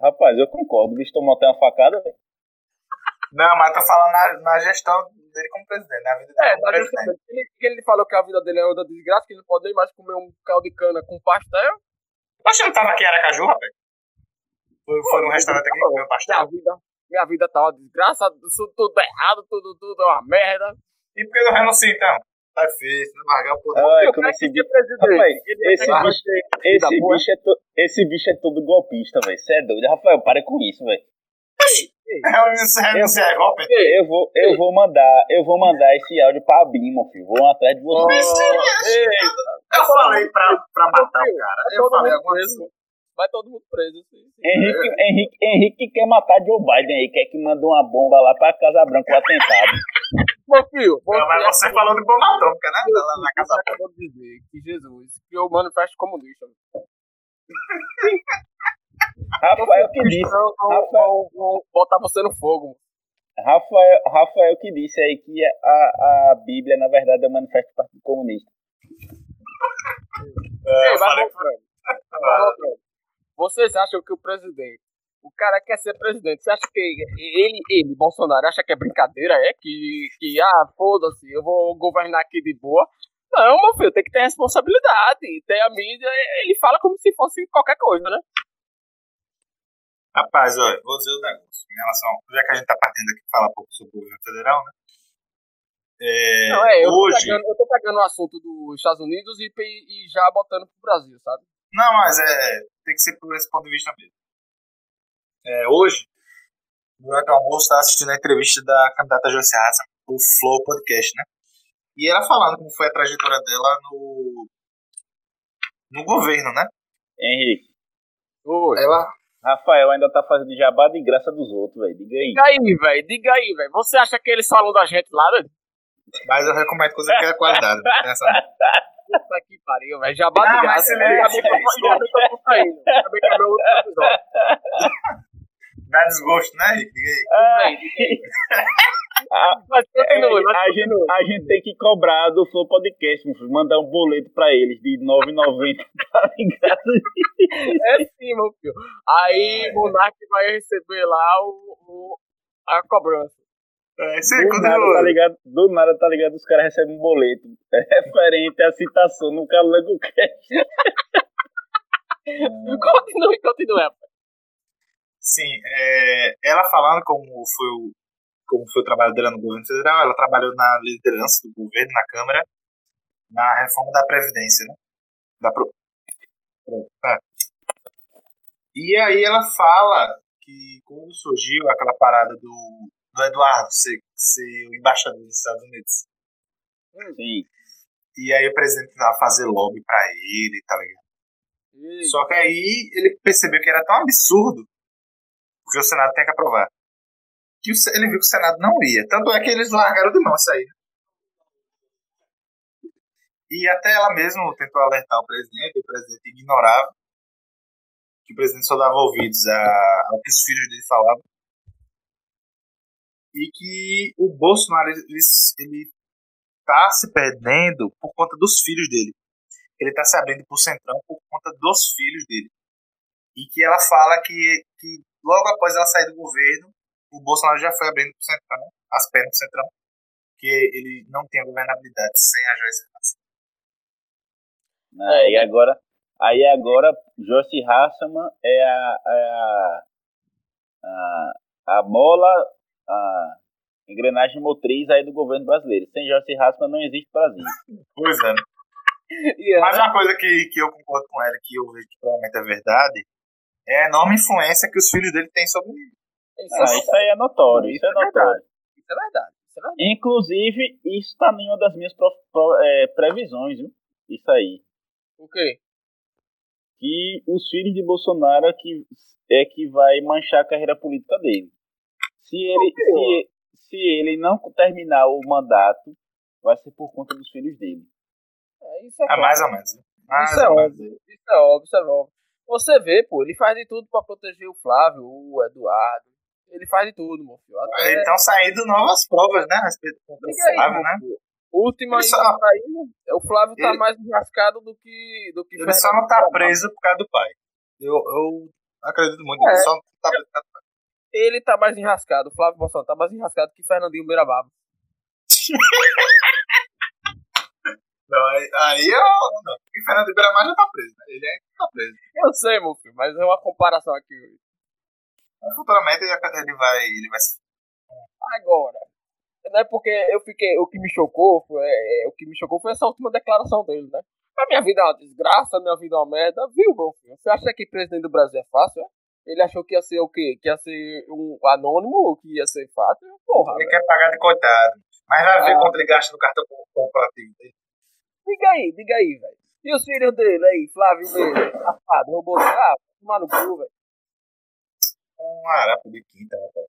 Rapaz, eu concordo. O bicho tomou até uma facada, velho. Não, mas tô falando na, na gestão dele como presidente, na vida dele É, como tá presidente. Ele, ele falou que a vida dele é uma desgraça, que ele não pode nem mais comer um caldo de cana com pastel. Você não tava aqui em Aracaju, rapaz? Foi, foi num restaurante aqui que comeu pastel? vida, minha vida tá uma desgraça, isso tudo errado, tudo, tudo é uma merda. E por que não renuncia então? Tá feio, não largar o poder. Ah, é Eu como quero esse que bicho. Rapaz, esse bicho, esse, bicho é to- esse bicho é todo golpista, velho. Você é doido. Rafael, para com isso, velho. É um isso é golpe. Eu vou, eu vou mandar, eu vou mandar esse áudio pra Abim, meu filho. Vou atrás de você. ei, Eu falei pra, pra matar o cara. Eu falei alguma coisa. Vai todo mundo preso. Sim, sim. Henrique, Henrique, Henrique quer matar Joe Biden aí, quer que manda uma bomba lá pra Casa Branca, um atentado. Meu filho, Não, mas você falou de bomba atômica, né? Lá na casa Você acabou de dizer que Jesus criou o manifesto comunista. *laughs* Rafael que disse, vão, Rafael- vão botar você no fogo. Rafael, Rafael que disse aí que a, a Bíblia, na verdade, é o manifesto do Partido Comunista. É, Ei, eu vai voltando, vai voltando. Vocês acham que o presidente, o cara quer ser presidente, você acha que ele, ele, Bolsonaro, acha que é brincadeira, é? Que, que ah, foda-se, eu vou governar aqui de boa? Não, meu filho, tem que ter responsabilidade. Tem a mídia, ele fala como se fosse qualquer coisa, né? Rapaz, olha, vou dizer o negócio. Em relação. Já que a gente tá partindo aqui pra falar um pouco sobre o governo federal, né? É, Não, é, eu tô, hoje. pegando, eu tô pegando o assunto dos Estados Unidos e, e já botando pro Brasil, sabe? Não, mas é. Tem que ser por esse ponto de vista mesmo. É, hoje, durante o almoço, estava assistindo a entrevista da candidata Joyce Hassan pro Flow Podcast, né? E ela falando como foi a trajetória dela no. no governo, né? Henrique, Oi. Ela. Rafael ainda tá fazendo jabá de graça dos outros, velho. Diga aí. Diga aí, velho, diga aí, velho. Você acha que eles falam da gente lá, né? Mas eu recomendo coisa que é qualidade. essa- Puta que pariu, velho. Já bate Ah, mas graça. bem que eu tô saindo. Que é meu outro episódio. Dá desgosto, né, Rick? Diga aí. Ah, Ah, Mas continue, é, mas a, gente, a gente tem que cobrar do Flow Podcast, meu filho. Mandar um boleto pra eles de R$ 9,90, tá ligado? é sim, meu filho. Aí É. o Monark vai receber lá o, o- a cobrança. É, você Do nada, tá ligado? Do nada, tá ligado? Os caras recebem um boleto é referente à citação no Calango Cast. *laughs* Continue, continue. rapaz. Sim, é, ela falando como foi, o, como foi o trabalho dela no governo federal, ela trabalhou na liderança do governo, na Câmara, na reforma da Previdência, né? Da pro, pro- é. E aí ela fala que quando surgiu aquela parada do, do Eduardo ser, ser o embaixador dos Estados Unidos, Sim. e aí o presidente tentava fazer lobby pra ele, tá ligado? Ih, Só que aí ele percebeu que era tão absurdo, porque o Senado tem que aprovar, que ele viu que o Senado não ia. Tanto é que eles largaram de mão isso aí. E até ela mesma tentou alertar o presidente, e o presidente ignorava, que o presidente só dava ouvidos a- ao que os filhos dele falavam. E que o Bolsonaro ele, ele tá se perdendo por conta dos filhos dele ele tá se abrindo pro Centrão por conta dos filhos dele. E que ela fala que, que logo após ela sair do governo, o Bolsonaro já foi abrindo pro Centrão, as pernas pro Centrão, que ele não tem a governabilidade sem a Joyce Hassan. Aí agora, aí agora, Joyce Hasselman é a, é a, a, a a engrenagem motriz aí do governo brasileiro. Sem Joyce Hasselman não existe Brasil. Pois é. *laughs* e é, Mas uma coisa que, que eu concordo com ela, que eu vejo que provavelmente é verdade, é a enorme influência que os filhos dele têm sobre ele. isso, Ah, é, isso aí é notório, isso é notório. isso é verdade. Isso é verdade. Inclusive, isso tá em uma das minhas pro- pro- é, previsões, viu? Isso aí. O quê? Que os filhos de Bolsonaro é que, é que vai manchar a carreira política dele. Se ele, se, se ele não terminar o mandato, vai ser por conta dos filhos dele. É, isso é Ah, mais ou menos. né? Mais Isso é ou menos. Isso é óbvio, isso é óbvio. Você vê, pô, ele faz de tudo pra proteger o Flávio, o Eduardo. Ele faz de tudo, meu filho. Até... Então saindo novas provas, né? A respeito contra o Liga aí, Flávio, meu né? filho. Última aí só- tá saindo, é o Flávio tá Ele- mais enrascado do que, do que Ele só não tá preso por causa do pai. Eu, eu acredito muito. É. Ele só não tá preso por causa do pai. Ele tá mais enrascado, o Flávio Bolsonaro tá mais enrascado que Fernandinho Beirababa. *laughs* Não, aí, aí eu. Não. E Fernando Ibramar já tá preso, né? Ele ainda tá preso. Eu sei, meu filho, mas é uma comparação aqui. Mas futuramente ele vai. Ele vai se. Agora, né, porque eu fiquei, o que me chocou foi, é, o que me chocou foi essa última declaração dele, né? A minha vida é uma desgraça, a minha vida é uma merda, viu, meu filho? Você acha que presidente do Brasil é fácil, é? Ele achou que ia ser o quê? Que ia ser um anônimo, que ia ser fácil? Porra, Ele quer pagar de coitado. Mas vai ver Ah. quanto ele gasta no cartão corporativo dele. Diga aí, diga aí, velho. E os filhos dele aí, Flávio mesmo, safado, roubou ah, tomar no cu, velho. Um harapo de quinta, rapaz.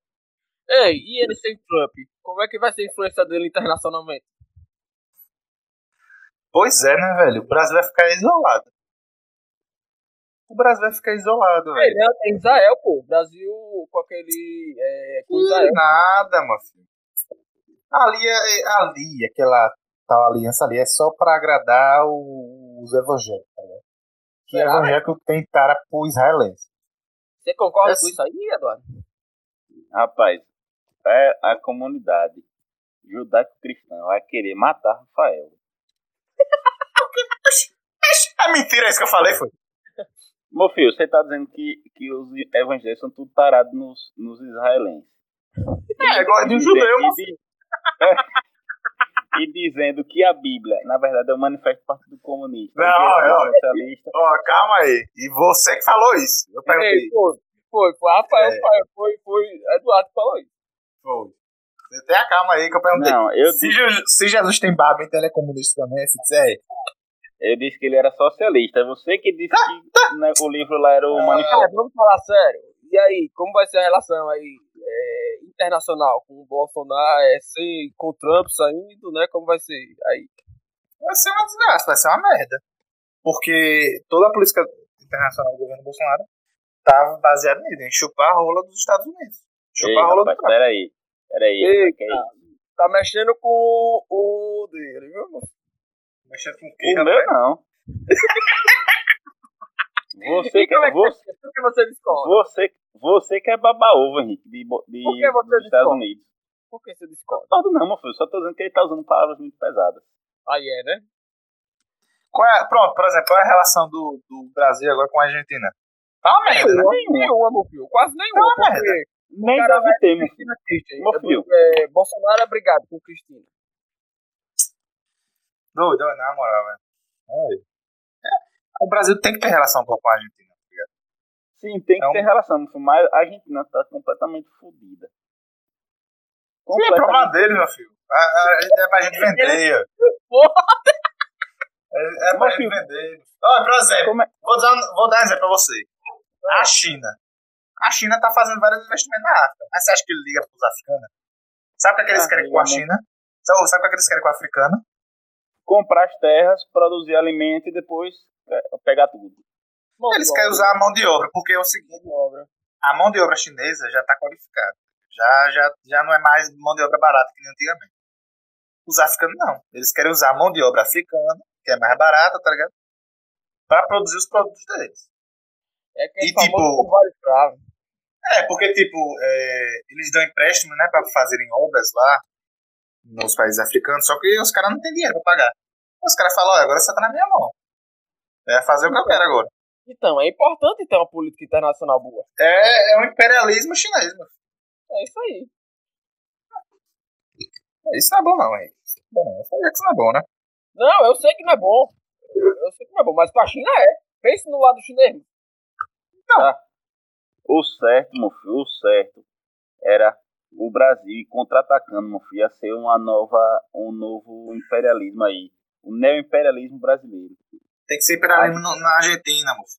Ei, e ele sem Trump? Como é que vai ser a influência dele internacionalmente? Pois é, né, velho? O Brasil vai ficar isolado. O Brasil vai ficar isolado, velho. Ele é Israel, pô. Brasil com aquele. É, com Que Israel. nada, meu filho. Ali, é- ali, aquela tal aliança ali é só pra agradar o- os evangélicos, tá ligado? Que Será? evangélico tem tara pro israelense. Você concorda Esse- com isso aí, Eduardo? Rapaz, é a comunidade judaico-cristã vai querer matar Rafael. *laughs* É mentira isso que eu falei, foi. Meu filho, você tá dizendo que, que os evangélicos são tudo tarados nos, nos israelenses. É, igual de um judeu, e, di- *laughs* e dizendo que a Bíblia, na verdade, é o manifesto do Partido Comunista. Não, não. socialista. Ó, calma aí. E você que falou isso. Eu Ei, perguntei. foi, foi, foi. Rafael, É. foi, foi, foi Eduardo que falou isso. Foi. Você tenha calma aí que eu perguntei. Não, eu se, disse, Je- se Jesus tem barba, então ele é comunista também. Se disser, eu disse que ele era socialista. Você que disse que *laughs* né, o livro lá era o Ah. manifesto. Cara, vamos falar sério. E aí, como vai ser a relação aí é, internacional com o Bolsonaro, é, sem, com o Trump saindo, né? Como vai ser aí? vai ser uma desgraça, vai ser uma merda. Porque toda a política internacional do governo Bolsonaro estava baseada nisso, em chupar a rola dos Estados Unidos. Ei, Chupar a rola do rapaz, Trump. peraí. Peraí. Ei, que é isso? Tá mexendo com o dele, viu? Mexendo com o quê, O meu não. *laughs* Você E que, é que você, que você você, você que é baba-ovo, Henrique, de, de, Por que você dos Estados? Unidos. Por que você discorda? Todo não, meu filho. Só tô dizendo que ele tá usando palavras muito pesadas. Aí é, né? Qual é, pronto, por exemplo, qual é a relação do, do Brasil agora com a Argentina? Tá uma merda, né? Nenhuma, nenhuma, meu filho. Quase nenhuma. Tá uma porque Nem deve ter, meu filho. Meu é, filho. é, Bolsonaro é brigado com Cristina. Doido, na moral, velho. É, O Brasil tem que ter relação com a Argentina. tá ligado? Sim, tem que Então- ter relação. Mas a Argentina tá completamente fodida. Sim, é problema dele, meu filho. A, a, é pra gente vender. Porra! É, é pra gente vender. Ó, por exemplo, é- vou dar, um- vou dar um exemplo pra você. A China. A China tá fazendo vários investimentos na África. Mas você acha que ele liga pros africanos? Sabe o que, é que eles Ah, querem com a China? Sabe, sabe o que, é que eles querem com a africana? Comprar as terras, produzir alimento e depois é, pegar tudo. Mão Eles querem usar a mão de obra, porque é o seguinte, mão de obra. a mão de obra chinesa já está qualificada. Já, já, já não é mais mão de obra barata que nem antigamente. Os africanos não. Eles querem usar a mão de obra africana, que é mais barata, tá ligado? Pra produzir os produtos deles. É que E, é famoso tipo, por vários escravos. É, porque, tipo, é, eles dão empréstimo, né, pra fazerem obras lá nos países africanos, só que os caras não têm dinheiro pra pagar. Os caras falam, olha, agora você tá na minha mão. É fazer o que eu quero agora. Então, é importante ter uma política internacional boa. É, é um imperialismo chinês, meu. É isso aí. Isso não é bom, não, hein? Isso não é bom, não. Eu sabia que isso não é bom, né? Não, eu sei que não é bom. Eu sei que não é bom, mas pra China é. Pense no lado chinês. O certo, meu filho, o certo era o Brasil contra-atacando, meu filho, ia ser uma nova, um novo imperialismo aí. O neo-imperialismo brasileiro. Tem que ser imperialismo no- na Argentina, moço.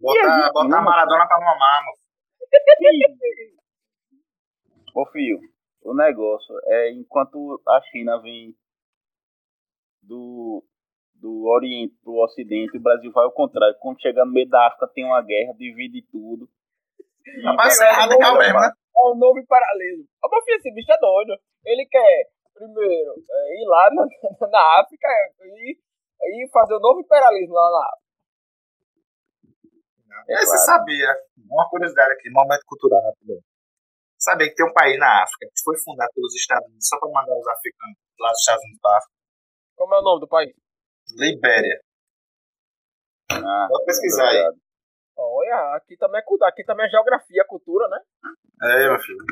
Bota, Argentina, bota a? Maradona pra mamar, moço. *laughs* Ô filho, o negócio é enquanto a China vem do, do Oriente pro Ocidente, o Brasil vai ao contrário. Quando chegar no meio da África tem uma guerra, divide tudo. Rapaz, é radical mesmo, né? É um novo imperialismo. Ô, meu filho, esse bicho é doido. Ele quer, primeiro, é, ir lá na, na África e, e fazer um novo imperialismo lá na África. E aí você sabia, uma curiosidade aqui, momento cultural rápido. Sabia que tem um país na África que foi fundado pelos Estados Unidos só pra mandar os africanos lá dos Estados Unidos pra África? Como é o nome do país? Libéria. Ah, Pode pesquisar aí. verdade. Olha, aqui também é cultura, aqui também é geografia, cultura, né? É, meu filho.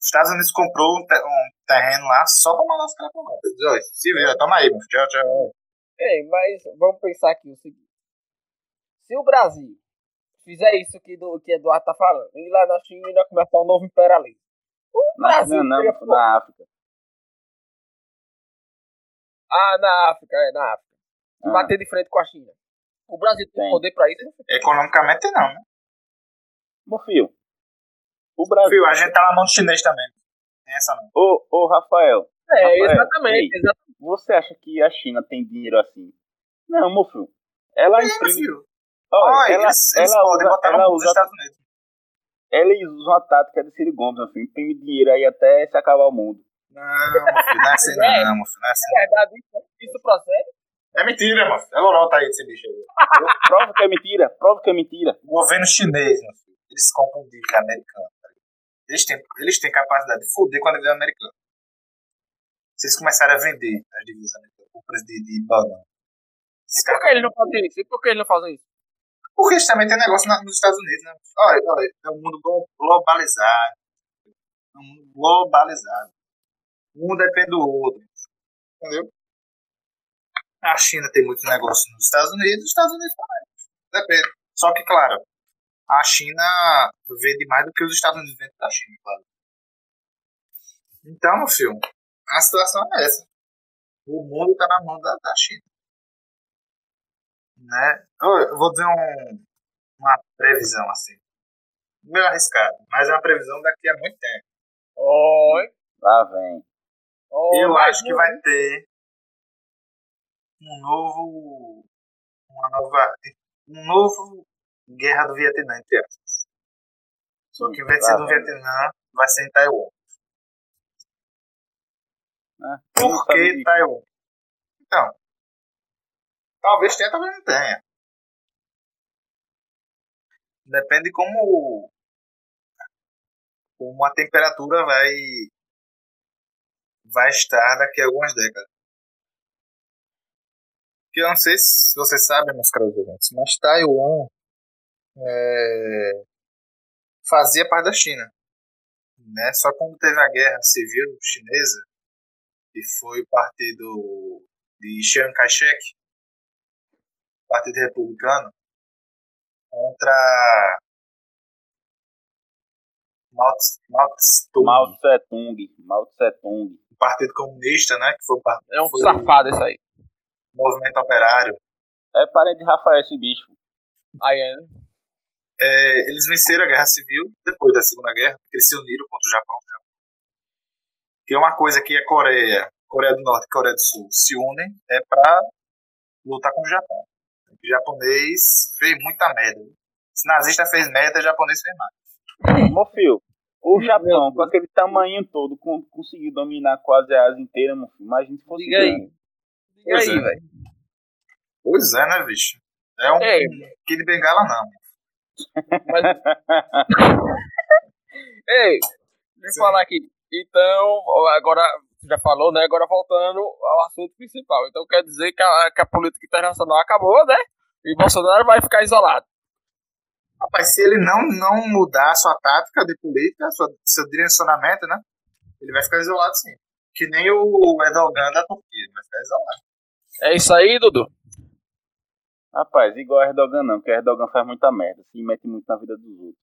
Os Estados Unidos comprou um, te- um terreno lá só pra mandar os caras pra lá. Diz, "Ó, Se vira, toma aí, meu filho. Tchau, tchau. Ei, mas vamos pensar aqui o seguinte. Se o Brasil fizer isso que, do, que Eduardo tá falando, e lá na China começar um novo imperialismo. O Na, Brasil não, não, na África. Ah, na África, é, na África. E Ah. bater de frente com a China. O Brasil tem Tem. poder pra isso? Economicamente não, né? Meu filho, o Brasil. Filho, a gente tá na mão do chinês também. Tem essa não. Ô, ô, Rafael, É, Rafael, exatamente, ei. exatamente. você acha que a China tem dinheiro assim? Não, meu filho. Ela Tem, meu imprime. filho. Olha, Olha, ela, eles, eles ela podem usa, botar ela no mundo dos usa, Estados Unidos. eles usam a tática de Ciro Gomes, meu filho. Imprime dinheiro aí até se acabar o mundo. Não, meu filho, não é assim não, *laughs* meu filho, não é assim. É verdade, isso, isso procede? *laughs* É mentira, meu filho. É lorota aí desse bicho aí. *laughs* Prova que é mentira, prova que é mentira. O governo chinês, meu filho, eles compram dívida americana. Eles têm, eles têm capacidade de foder com a dívida americana. Se eles começarem a vender as dívidas americanas por preço de, de banana. E por que eles não fazem isso? E por que eles não fazem isso? Porque eles também têm negócio na- nos Estados Unidos, né? Olha, olha, é um mundo glo- globalizado. É um mundo globalizado. Um depende do outro. Entendeu? A China tem muito negócio nos Estados Unidos, os Estados Unidos também. Depende. Só que, claro, a China vende mais do que os Estados Unidos vendem da China, claro. Então, meu filho, a situação é essa. O mundo está na mão da, da China. Né? Eu, eu vou dizer um, uma previsão assim. Meio arriscado, mas é uma previsão daqui a muito tempo. Oi. Lá vem. Oi, Eu acho que vai ter um novo. Uma nova. Um novo Guerra do Vietnã, entre aspas. Só que em vez de ser no vem. Vietnã, vai ser em Taiwan. né? Por que Taiwan? Então. Talvez tenha, talvez não tenha. Depende como. Como a temperatura vai. Vai estar daqui a algumas décadas. Eu não sei se você sabe, meus caros ouvintes, mas Taiwan é, fazia parte da China. Né? Só quando teve a guerra civil chinesa, que foi o partido de Chiang Kai-shek, partido republicano, contra Mao Mao Tse-tung, Mao Tse Tung, Mao Tse Tung. o partido comunista, né, que foi o partido, É um safado isso aí. movimento operário. É parente de Rafael esse bicho. Aí é, né? É, eles venceram a guerra civil depois da Segunda Guerra, porque eles se uniram contra o Japão. Que é uma coisa que a Coreia, Coreia do Norte e Coreia do Sul se unem é para lutar com o Japão. O japonês fez muita merda. Se nazista fez merda, o japonês fez mais. Meu filho, o Japão, com aquele tamanho todo, con- conseguiu dominar quase a Ásia inteira, meu filho. Imagina se fosse Diga aí. Diga Pois aí, é. velho. Pois é, né, bicho? É um Ei. kid bengala, não. Mas... *laughs* Ei, deixa eu falar aqui. Então, agora, você já falou, né? Agora voltando ao assunto principal. Então quer dizer que a, que a política internacional acabou, né? E Bolsonaro vai ficar isolado. Rapaz, se ele não, não mudar a sua tática de política, sua, seu direcionamento, né? Ele vai ficar isolado sim. Que nem o Erdogan da Turquia, ele vai ficar isolado. É isso aí, Dudu. Rapaz, igual Erdogan não, porque Erdogan faz muita merda, se mete muito na vida dos outros.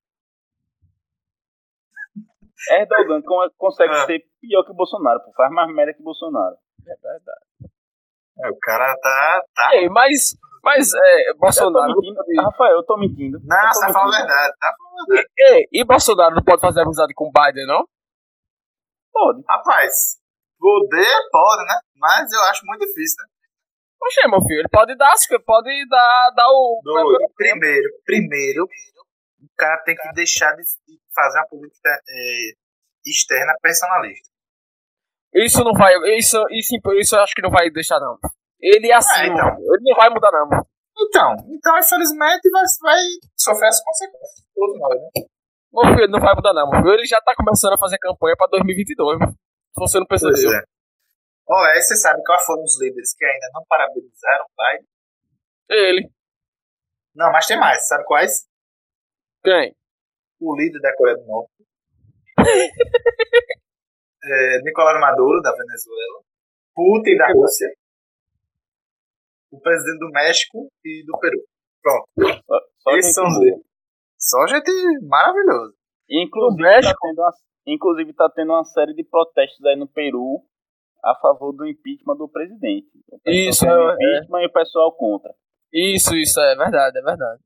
*laughs* Erdogan con- consegue Ah. ser pior que Bolsonaro, pô, faz mais merda que Bolsonaro. É verdade. É, o cara tá. tá... Ei, mas, mas é, Eu Bolsonaro. pode- Rafael, eu tô mentindo. Não, Eu você tá falando a verdade, tá falando a verdade. Ei, e Bolsonaro não pode fazer amizade com Biden, não? Pode. Rapaz, poder pode, né? Mas eu acho muito difícil, né? Oxê, meu filho, ele pode dar, pode dar, dar o. Doido. Primeiro, primeiro, o cara tem que deixar de fazer uma política é, externa personalista. Isso não vai. Isso, isso, isso eu acho que não vai deixar, não. Ele é assim, Ah, então. Ele não vai mudar, não. Então, então infelizmente vai, vai sofrer as consequências. Todos nós, né? Meu filho, ele não vai mudar, não. Meu filho, ele já tá começando a fazer campanha pra 2022, mano. Se você não Pois percebeu. é. Ó, aí você sabe quais foram os líderes que ainda não parabenizaram o Biden? Ele. Não, mas tem mais. Sabe quais? Quem? O líder da Coreia do Norte. *laughs* é, Nicolás Maduro, da Venezuela. Putin, da Rússia. O presidente do México e do Peru. Pronto. Só, só Esses gente são os boa. deles. Só gente maravilhosa. Inclusive, México? tá tendo uma, inclusive, tá tendo uma série de protestos aí no Peru a favor do impeachment do presidente. Isso, é- impeachment e o pessoal contra. Isso, isso, é verdade, é verdade.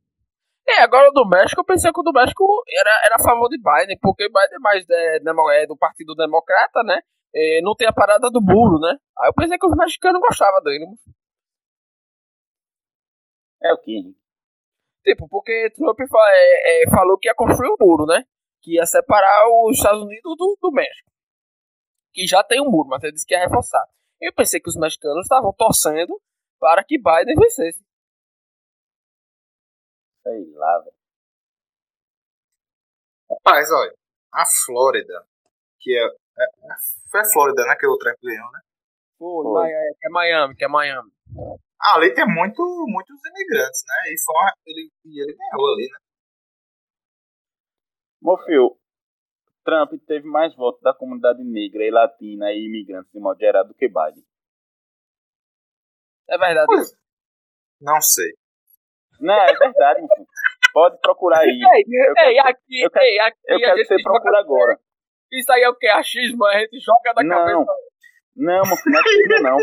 É, agora o do México, eu pensei que o do México era, era a favor de Biden, porque Biden é mais é, demo- é do Partido Democrata, né? É, não tem a parada do muro, né? Aí eu pensei que os mexicanos gostavam dele. É o que? Tipo, porque Trump é, é, falou que ia construir um muro, né? Que ia separar os Estados Unidos do, do México. Que já tem um muro, mas ele disse que ia reforçar. Eu pensei que os mexicanos estavam torcendo para que Biden vencesse. Sei lá, velho. Rapaz, olha. A Flórida, que é. é- foi a Flórida, né? Que o Trump ganhou, né? Foi, Foi. É, que é Miami, que é Miami. Ali tem muito, muitos imigrantes, né? E, foi uma- ele, e ele ganhou ali, né? Mofio, Trump teve mais votos da comunidade negra e latina e imigrantes de modo geral do que Biden. É verdade. Pois. Não sei. Não, é verdade, filho. Pode procurar aí. *laughs* Ei, Eu quero- ei, aqui, eu quero- ei, aqui Eu a quero que você joga- procure agora. Isso aí é o que? Achismo? A gente joga da Não. cabeça. Não, meu filho, não é possível não.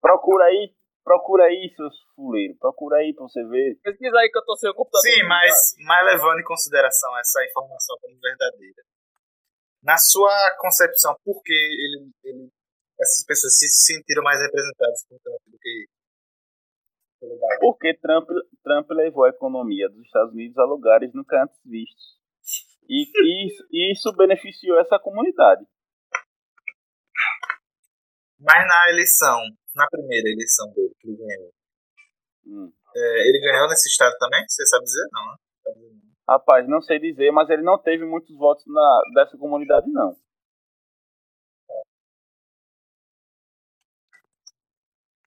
Procura aí, procura aí, seus fuleiros. Procura aí pra você ver. Pesquisa aí que eu tô sem o computador. Sim, mas, mas levando em consideração essa informação como verdadeira. Na sua concepção, por que ele, ele- essas pessoas se sentiram mais representadas por Trump do que pelo Biden? Porque Trump, Trump levou a economia dos Estados Unidos a lugares nunca antes vistos. E, e isso, beneficiou essa comunidade. Mas na eleição, na primeira eleição dele, que ele ganhou, Hum. é, ele ganhou nesse estado também? Você sabe dizer? Não, né? Rapaz, não sei dizer, mas ele não teve muitos votos na, dessa comunidade, não.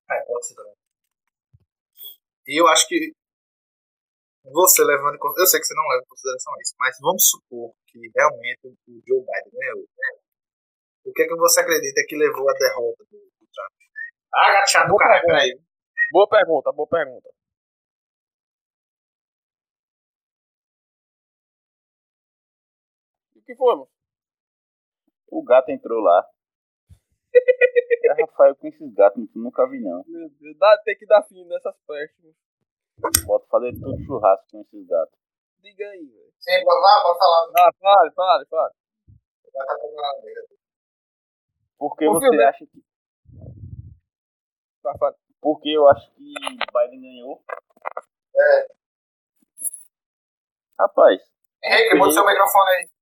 É, pode ser também. E eu acho que você levando em consideração, eu sei que você não leva em consideração isso, mas vamos supor que realmente o Joe Biden ganhou. né? O que é que você acredita que levou à derrota do, do Trump? Ah, gatinho do caralho, peraí. Boa pergunta, boa pergunta. Que foi, mano? O gato entrou lá. É, *laughs* Rafael, com esses gatos, nunca vi, não. Meu Deus, dá, tem que dar fim nessas pestes. mano. Bota fazer tudo churrasco com esses gatos. Diga aí, velho. Sim, pode falar, pode falar. Ah, fale, fale, fale. Tá. Por que você acha que. Fale. Porque eu acho que Biden ganhou? É. Rapaz, Henrique, muda seu microfone aí.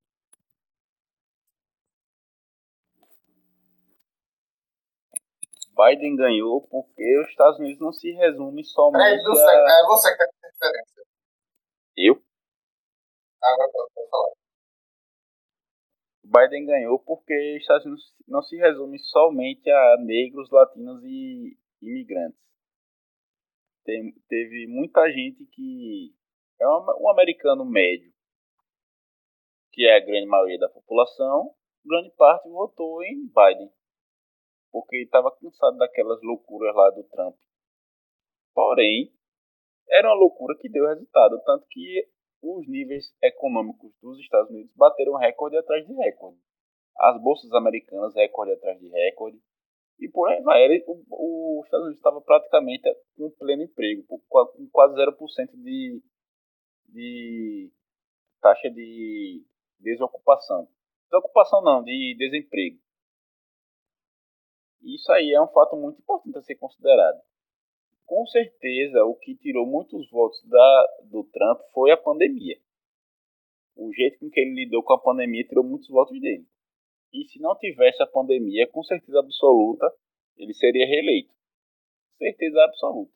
Biden ganhou porque os Estados Unidos não se resume somente Peraí, você, a... é você que tá com diferença. Eu? Agora pode, pode falar. Biden ganhou porque os Estados Unidos não se resume somente a negros, latinos e imigrantes. Tem, teve muita gente que é um, um americano médio, que é a grande maioria da população, grande parte votou em Biden, porque estava cansado daquelas loucuras lá do Trump. Porém, era uma loucura que deu resultado, tanto que os níveis econômicos dos Estados Unidos bateram recorde atrás de recorde. As bolsas americanas, recorde atrás de recorde. E por aí vai. Ele, o, o Estados Unidos estava praticamente com pleno emprego, com quase 0% de, de taxa de desocupação. Desocupação não, de desemprego. Isso aí é um fato muito importante a ser considerado com certeza o que tirou muitos votos da, do Trump foi a pandemia. O jeito com que ele lidou com a pandemia tirou muitos votos dele. E se não tivesse a pandemia, com certeza absoluta, ele seria reeleito. Certeza absoluta.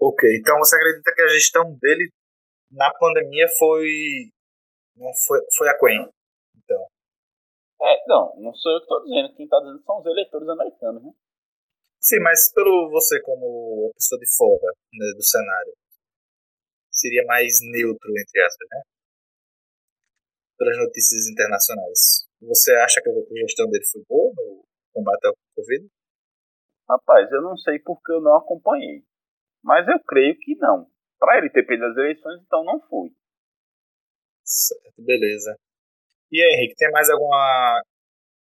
Ok, então você acredita que a gestão dele na pandemia foi. Não foi, foi a Quen? É, não, não sou eu que estou dizendo. Quem está dizendo são os eleitores americanos, né? Sim, mas pelo você como pessoa de fora né, do cenário, seria mais neutro, entre aspas, né? Pelas notícias internacionais. Você acha que a gestão dele foi boa no combate ao Covid? Rapaz, eu não sei porque eu não acompanhei. Mas eu creio que não. Para ele ter perdido as eleições, então não foi. Certo, beleza. E aí, Henrique, tem mais alguma,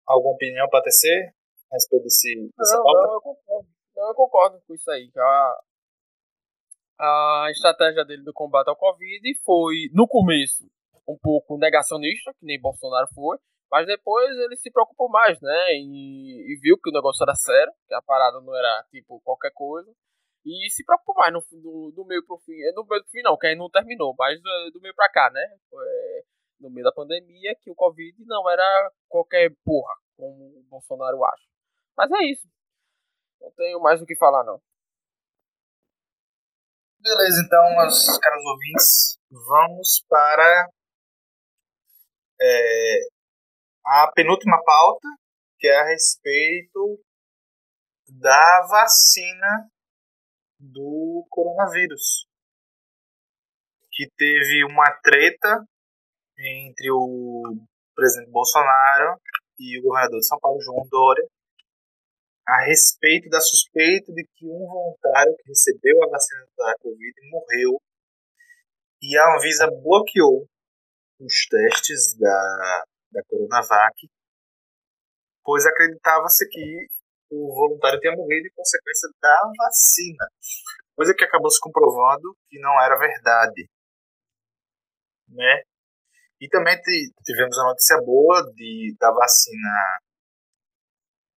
alguma opinião para tecer a respeito desse, dessa não, pauta? Não, eu concordo. Não, eu concordo com isso aí. A, a estratégia dele do combate ao Covid foi, no começo, um pouco negacionista, que nem Bolsonaro foi, mas depois ele se preocupou mais, né? E, e, viu que o negócio era sério, que a parada não era tipo qualquer coisa. E se preocupou mais no, do, do meio pro fim. No meio pro fim não, que aí não terminou, mas do, do meio pra cá, né? É, no meio da pandemia, que o Covid não era qualquer porra, como o Bolsonaro acha. Mas é isso. Não tenho mais o que falar, não. Beleza, então, meus caros ouvintes, vamos para é, a penúltima pauta, que é a respeito da vacina do coronavírus. Que teve uma treta entre o presidente Bolsonaro e o governador de São Paulo, João Dória, a respeito da suspeita de que um voluntário que recebeu a vacina da Covid morreu e a Anvisa bloqueou os testes da da Coronavac, pois acreditava-se que o voluntário tinha morrido em consequência da vacina, coisa que acabou se comprovando que não era verdade. Né? E também tivemos a notícia boa de, da vacina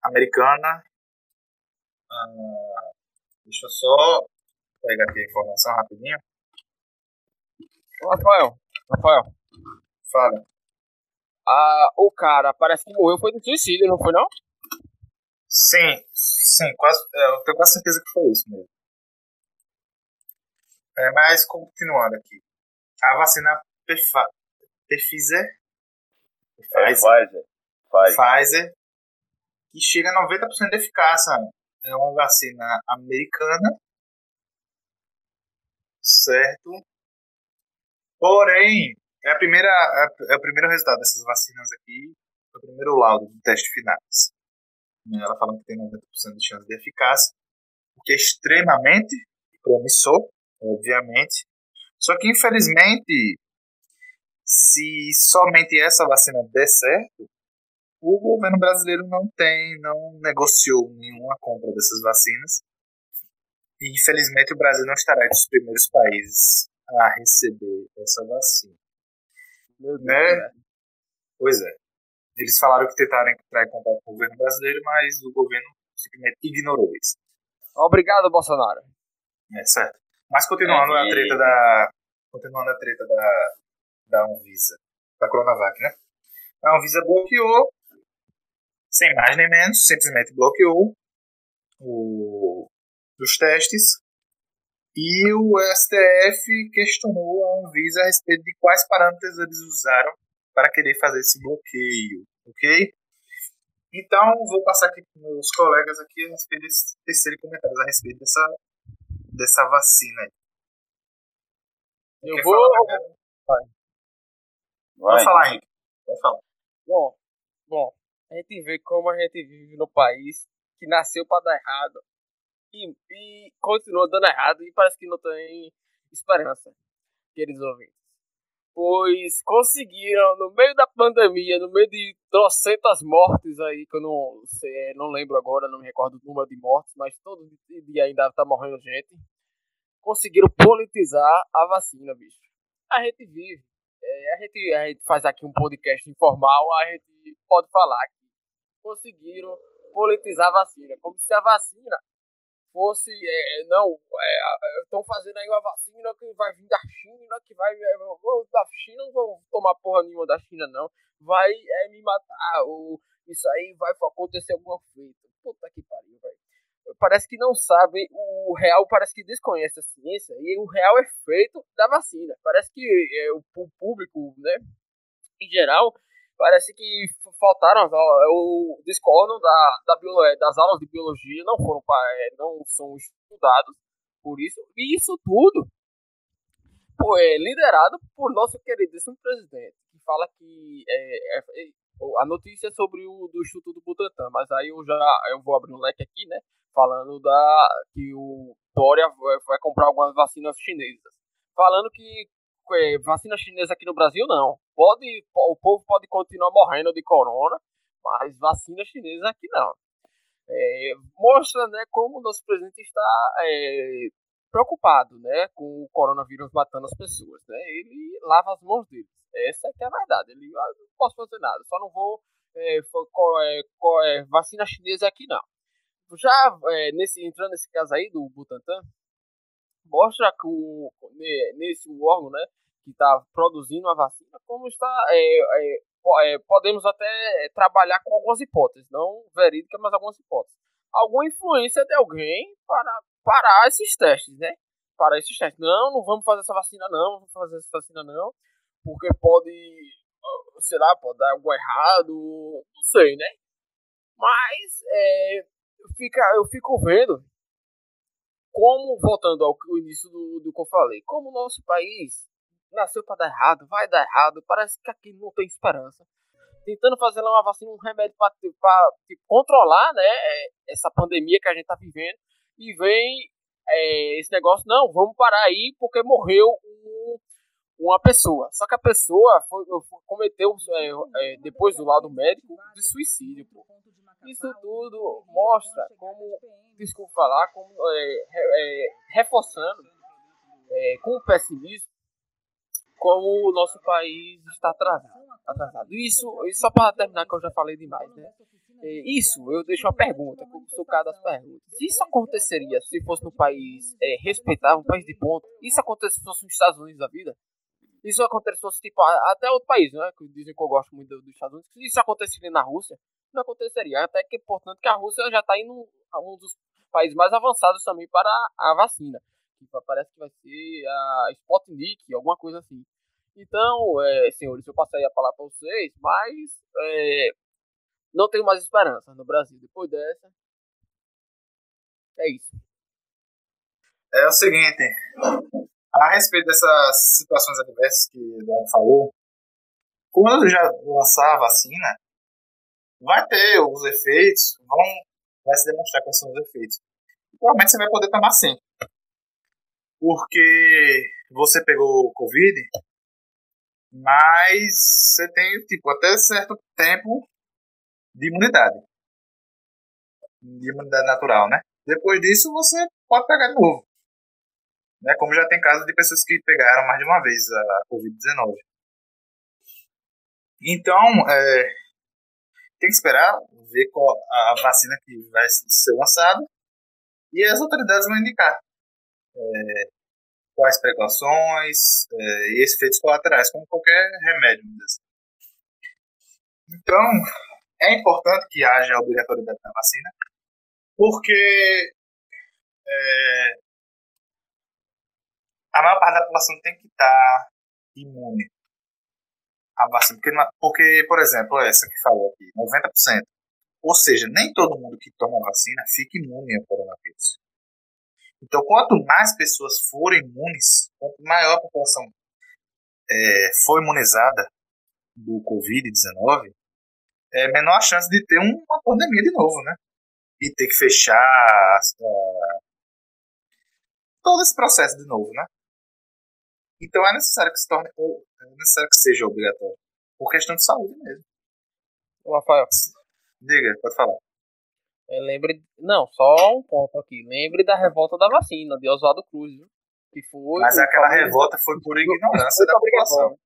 americana. Ah, deixa eu só pegar aqui a informação rapidinho. Rafael, Rafael. Fala a, o cara parece que morreu foi de suicídio, não foi não? Sim, sim, quase, é, eu tenho quase certeza que foi isso mesmo. É, mas continuando aqui. A vacina Pfizer, Pfizer, Pfizer, Pfizer, Pfizer que chega a 90% de eficácia. É uma vacina americana, certo? Porém, é, a primeira, é o primeiro resultado dessas vacinas aqui, é o primeiro laudo do teste finais. Ela falando que tem 90% de chance de eficácia, o que é extremamente promissor, obviamente. Só que, infelizmente, se somente essa vacina der certo, o governo brasileiro não tem, não negociou nenhuma compra dessas vacinas. E, infelizmente, o Brasil não estará entre os primeiros países a receber essa vacina. Deus, né? né? Pois é. Eles falaram que tentaram entrar em contato com o governo brasileiro, mas o governo simplesmente ignorou isso. Obrigado, Bolsonaro. É certo. Mas continuando é, a treta da. Continuando a treta da. Da Anvisa. Da Coronavac, né? A Anvisa bloqueou, sem mais nem menos, simplesmente bloqueou o, os testes e o STF questionou a Anvisa a respeito de quais parâmetros eles usaram para querer fazer esse bloqueio, ok? Então, vou passar aqui para meus colegas aqui a respeito desse terceiro comentários a respeito dessa, dessa vacina aí. Eu Quer vou. Falar, Vai. Pode falar, Henrique. Pode falar. Bom, bom, a gente vê como a gente vive no país que nasceu para dar errado e, e continua dando errado e parece que não tem esperança, queridos ouvintes. Pois conseguiram, no meio da pandemia, no meio de trocentas mortes aí, que eu não sei, não lembro agora, não me recordo do número de mortes, mas todo dia ainda tá morrendo gente. Conseguiram politizar a vacina, bicho. A gente vive. É, a, gente, a gente faz aqui um podcast informal, a gente pode falar que conseguiram politizar a vacina. Como se a vacina fosse, é, não, estão é, fazendo aí uma vacina que vai vir da China, que vai, é, da China, não vou tomar porra nenhuma da China não, vai é, me matar, ou isso aí vai acontecer alguma feita. Puta que pariu, velho. Parece que não sabem, o real parece que desconhece a ciência, e o real efeito da vacina. Parece que é, o, público, né, em geral, parece que faltaram o discordam da, da bio, das aulas de biologia não foram é, não são estudados por isso e isso tudo pô, é liderado por nosso queridíssimo presidente, que fala que é, é, é a notícia é sobre o do do Butantan, mas aí eu já eu vou abrir um leque aqui, né? Falando da que o Dória vai, comprar algumas vacinas chinesas. Falando que é, vacina chinesa aqui no Brasil não. Pode, o povo pode continuar morrendo de corona, mas vacina chinesa aqui não. É, mostra né, como o nosso presidente está é, preocupado né, com o coronavírus matando as pessoas. Né? Ele lava as mãos dele. Essa é que é a verdade. Ele ah, não posso fazer nada, só não vou é, é, é, vacina chinesa aqui não. Já é, nesse, entrando nesse caso aí do Butantan, mostra que o, nesse órgão né, que está produzindo a vacina, como está. É, é, podemos até trabalhar com algumas hipóteses, não verídicas, mas algumas hipóteses. Alguma influência de alguém para parar esses testes, né? Parar esses testes. Não, não vamos fazer essa vacina, não, não vamos fazer essa vacina, não, porque pode, sei lá, pode dar algo errado, não sei, né? Mas é, fica, eu fico vendo como, voltando ao início do, do que eu falei, como o nosso país nasceu para dar errado, vai dar errado, parece que aqui não tem esperança. Tentando fazer lá uma vacina, um remédio para tipo, controlar né, é, essa pandemia que a gente está vivendo. E vem é, esse negócio, não, vamos parar aí porque morreu um, uma pessoa. Só que a pessoa foi, foi cometeu, é, é, depois do lado médico, de suicídio. Pô. Isso tudo mostra como, desculpa falar, como é, é, reforçando com o pessimismo como o nosso país está atrasado. atrasado. Isso, isso só para terminar, que eu já falei demais, né? É, isso, eu deixo uma pergunta, como sou cada das perguntas. Isso aconteceria se fosse no país é, respeitável, um país de ponta? Isso aconteceria se fosse nos Estados Unidos da vida? Isso aconteceria se fosse tipo, até outro país, né? Que dizem que eu gosto muito dos Estados Unidos. Isso aconteceria na Rússia? Não aconteceria. Até que importante que a Rússia já está indo um dos países mais avançados também para a vacina. Parece que vai ser a Sputnik, alguma coisa assim. Então, é, senhores, eu passei a falar para vocês, mas é, não tenho mais esperança no Brasil. Depois dessa, é isso. É o seguinte, a respeito dessas situações adversas que o Eduardo falou, quando já lançar a vacina, vai ter os efeitos, vão, vai se demonstrar quais são os efeitos. Provavelmente você vai poder tomar sim. Porque você pegou Covid, mas você tem, tipo, até certo tempo de imunidade. De imunidade natural, né? Depois disso, você pode pegar de novo. Né? Como já tem casos de pessoas que pegaram mais de uma vez a Covid-19. Então, é, tem que esperar ver qual a vacina que vai ser lançada e as autoridades vão indicar é, quais precauções é, e efeitos colaterais, como qualquer remédio. Então, é importante que haja a obrigatoriedade da vacina, porque é, a maior parte da população tem que estar imune à vacina. Porque, é, porque, por exemplo, essa que falou aqui, 90%. Ou seja, nem todo mundo que toma vacina fica imune ao coronavírus. Então, quanto mais pessoas forem imunes, quanto maior a população é, for imunizada do Covid-19, é menor a chance de ter uma pandemia de novo, né? E ter que fechar uh, todo esse processo de novo, né? Então é necessário que se torne, é necessário que seja obrigatório, por questão de saúde mesmo. Ô, Rafael. Diga, pode falar. É, lembre. Não, só um ponto aqui. Lembre da revolta da vacina, de Oswaldo Cruz, viu? Que foi. Mas aquela famoso... revolta foi por ignorância da população.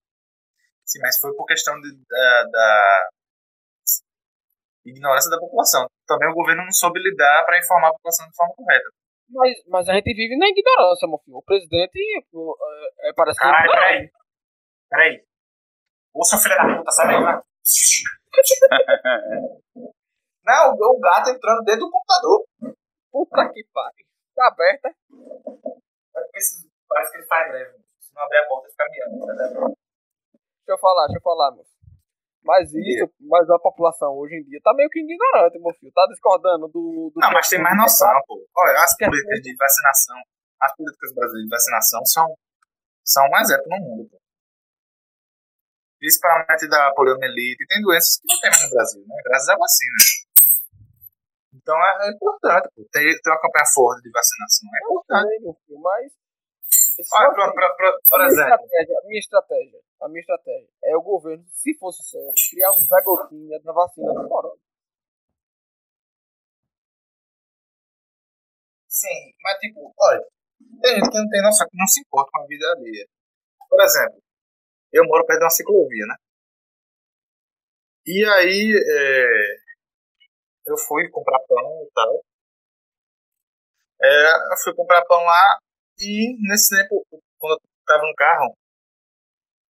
Sim, mas foi por questão de, da, da, ignorância da população. Também o governo não soube lidar para informar a população de forma correta. Mas, mas a gente vive na ignorância, meu filho. O presidente é, é, parece que. Ai, peraí. Peraí. Ô, seu filho da puta, sai daí, vai. *laughs* Não, o gato entrando dentro do computador. Puta que pariu. Tá aberta? É parece que ele faz breve. Se não abrir a porta, fica miando. Tá deixa eu falar, deixa eu falar, meu. Mas isso, mas a população hoje em dia tá meio que ignorante, meu filho. Tá discordando do. do não, mas tem mais noção, pô. Olha, as políticas de vacinação, as políticas brasileiras de vacinação são São mais exemplo no mundo. Pô. Principalmente da poliomielite. Tem doenças que não tem mais no Brasil, né? Graças à vacina. Então é, é importante pô, ter, ter uma campanha forte de vacinação. É importante. Mas. Olha, pra, pra, pra, por a minha exemplo. Estratégia, a minha estratégia, a minha estratégia é o governo, se fosse sério, criar um Zé Gotinha da vacina do corona. Sim, mas tipo, olha, tem gente que não tem noção, que não se importa com a vida alheia. Por exemplo, eu moro perto de uma ciclovia, né? E aí, é, eu fui comprar pão e tal. É, eu fui comprar pão lá e nesse tempo, quando eu tava no carro,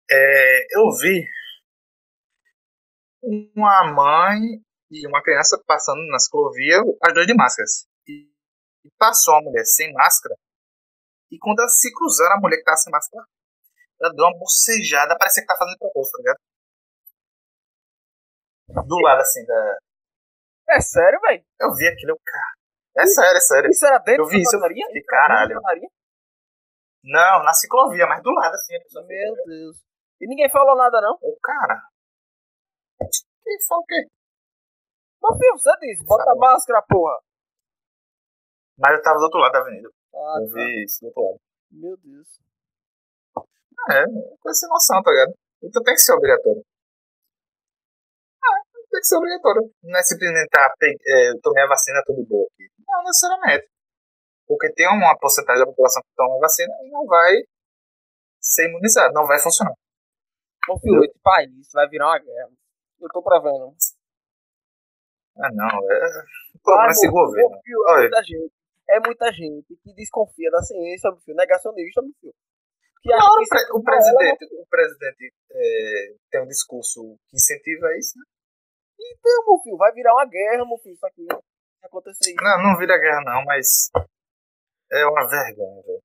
é, eu vi uma mãe e uma criança passando na ciclovia, as duas de máscaras. E, passou uma mulher sem máscara. E quando elas se cruzaram, a mulher que tava sem máscara, ela deu uma bocejada, parecia que tá fazendo propósito, tá ligado? Do lado assim da. É sério, velho? Eu vi aquilo, cara. É sério, é sério. Isso era dentro Eu vi da isso, eu fiquei, caralho. Não, na ciclovia, mas do lado assim. A pessoa Meu Deus. E ninguém falou nada, não? Eu, cara. Quem fala o quê? Meu filho, você disse, bota a Falou. máscara, porra. Mas eu tava do outro lado da avenida. Ah, Eu tá. vi isso do outro lado. Meu Deus. É, coisa sem noção, tá ligado? Então tem que ser obrigatório. Ah, tem que ser obrigatório. Não é simplesmente, tá, é, eu tomei a vacina, tô de boa aqui. Não, necessariamente. Porque tem uma porcentagem da população que toma vacina e não vai ser imunizado, não vai funcionar. Filho, esse país vai virar uma guerra. Eu tô prevendo. Ah, não, é. O problema é esse governo. filho, é muita gente. É muita gente que desconfia da ciência, meu filho. Negacionista, meu filho. Claro, o, pre- é o tudo presidente, o presidente é, tem um discurso que incentiva isso, né? Então, meu filho, vai virar uma guerra, meu filho. Isso aqui acontecer isso. Não, não vira guerra, não, mas é uma vergonha, velho.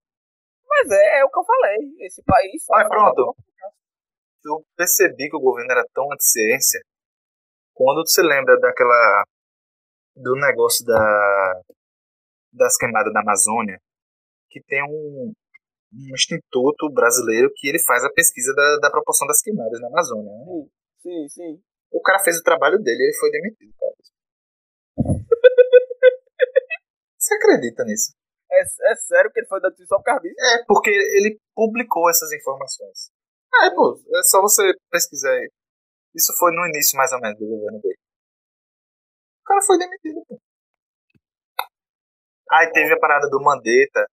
Mas é, é o que eu falei. Esse país. Olha, pronto. Eu percebi que o governo era tão anti-ciência quando você lembra daquela. do negócio da. das queimadas da Amazônia, que tem um, um instituto brasileiro que ele faz a pesquisa da, da proporção das queimadas na Amazônia. né? Sim, sim, sim. O cara fez o trabalho dele e ele foi demitido, cara. *laughs* Você acredita nisso? É, é sério que ele foi demitido só por causa disso? É, porque ele publicou essas informações. É, pô, é só você pesquisar aí. Isso foi no início, mais ou menos, do governo dele. O cara foi demitido, pô. Aí teve a parada do Mandetta,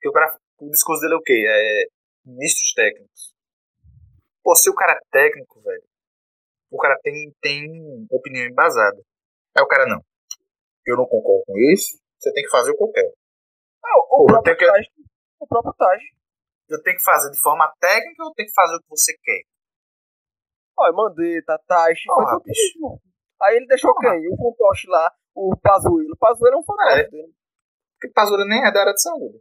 que o cara. O discurso dele é o quê? É ministros técnicos. Pô, se o cara é técnico, velho, o cara tem, tem opinião embasada. Aí o cara não. Eu não concordo com isso, você tem que fazer o que eu quero. Ah, o, o Pô, próprio que- Taj. O próprio Taj. Eu tenho que fazer de forma técnica ou eu tenho que fazer o que você quer? Olha, Mandetta, Taj. foi Porra, tudo bicho. isso, mano. Aí ele deixou Porra. quem? O fantoche lá, o Pazuello. O Pazuello é um fantoche É. dele. Porque Pazuello nem é da área de saúde.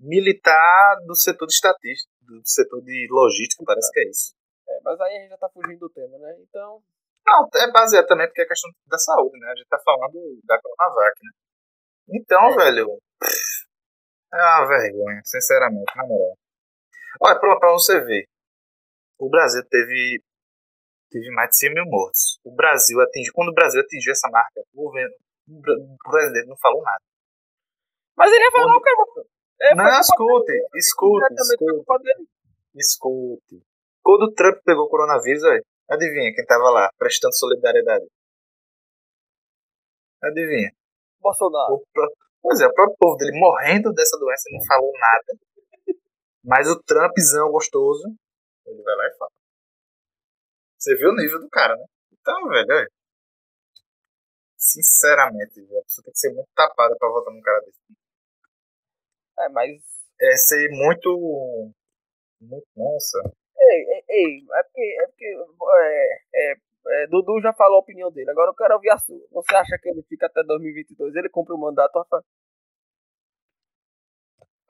Militar do setor de estatística, do setor de logística, parece que é isso. É, mas aí a gente já tá fugindo do tema, né? Então, Não, é baseado também porque é questão da saúde, né? A gente tá falando da Coronavac, né? Então, velho, é uma vergonha, sinceramente, na moral. Olha, pra, pra você ver, o Brasil teve, teve mais de 100 mil mortos. O Brasil atingiu, quando o Brasil atingiu essa marca, o governo, o presidente não falou nada. Mas ele ia falar o que? É, Não, escute, escute, escute. Escute. Quando o Trump pegou o coronavírus, aí, adivinha quem tava lá, prestando solidariedade? Adivinha? Bolsonaro. Pois é, o próprio povo dele morrendo dessa doença não falou nada. Mas o Trumpzão gostoso, ele vai lá e fala. Você viu o nível do cara, né? Então, velho, olha. Sinceramente, velho, a pessoa tem que ser muito tapada pra votar num cara desse. É, mas. É ser muito. Muito. Nossa. Ei, ei, ei, é porque. É porque é, é, é, Dudu já falou a opinião dele. Agora eu quero ouvir a sua. Você acha que ele fica até 2022? Ele cumpre o mandato, Rafa?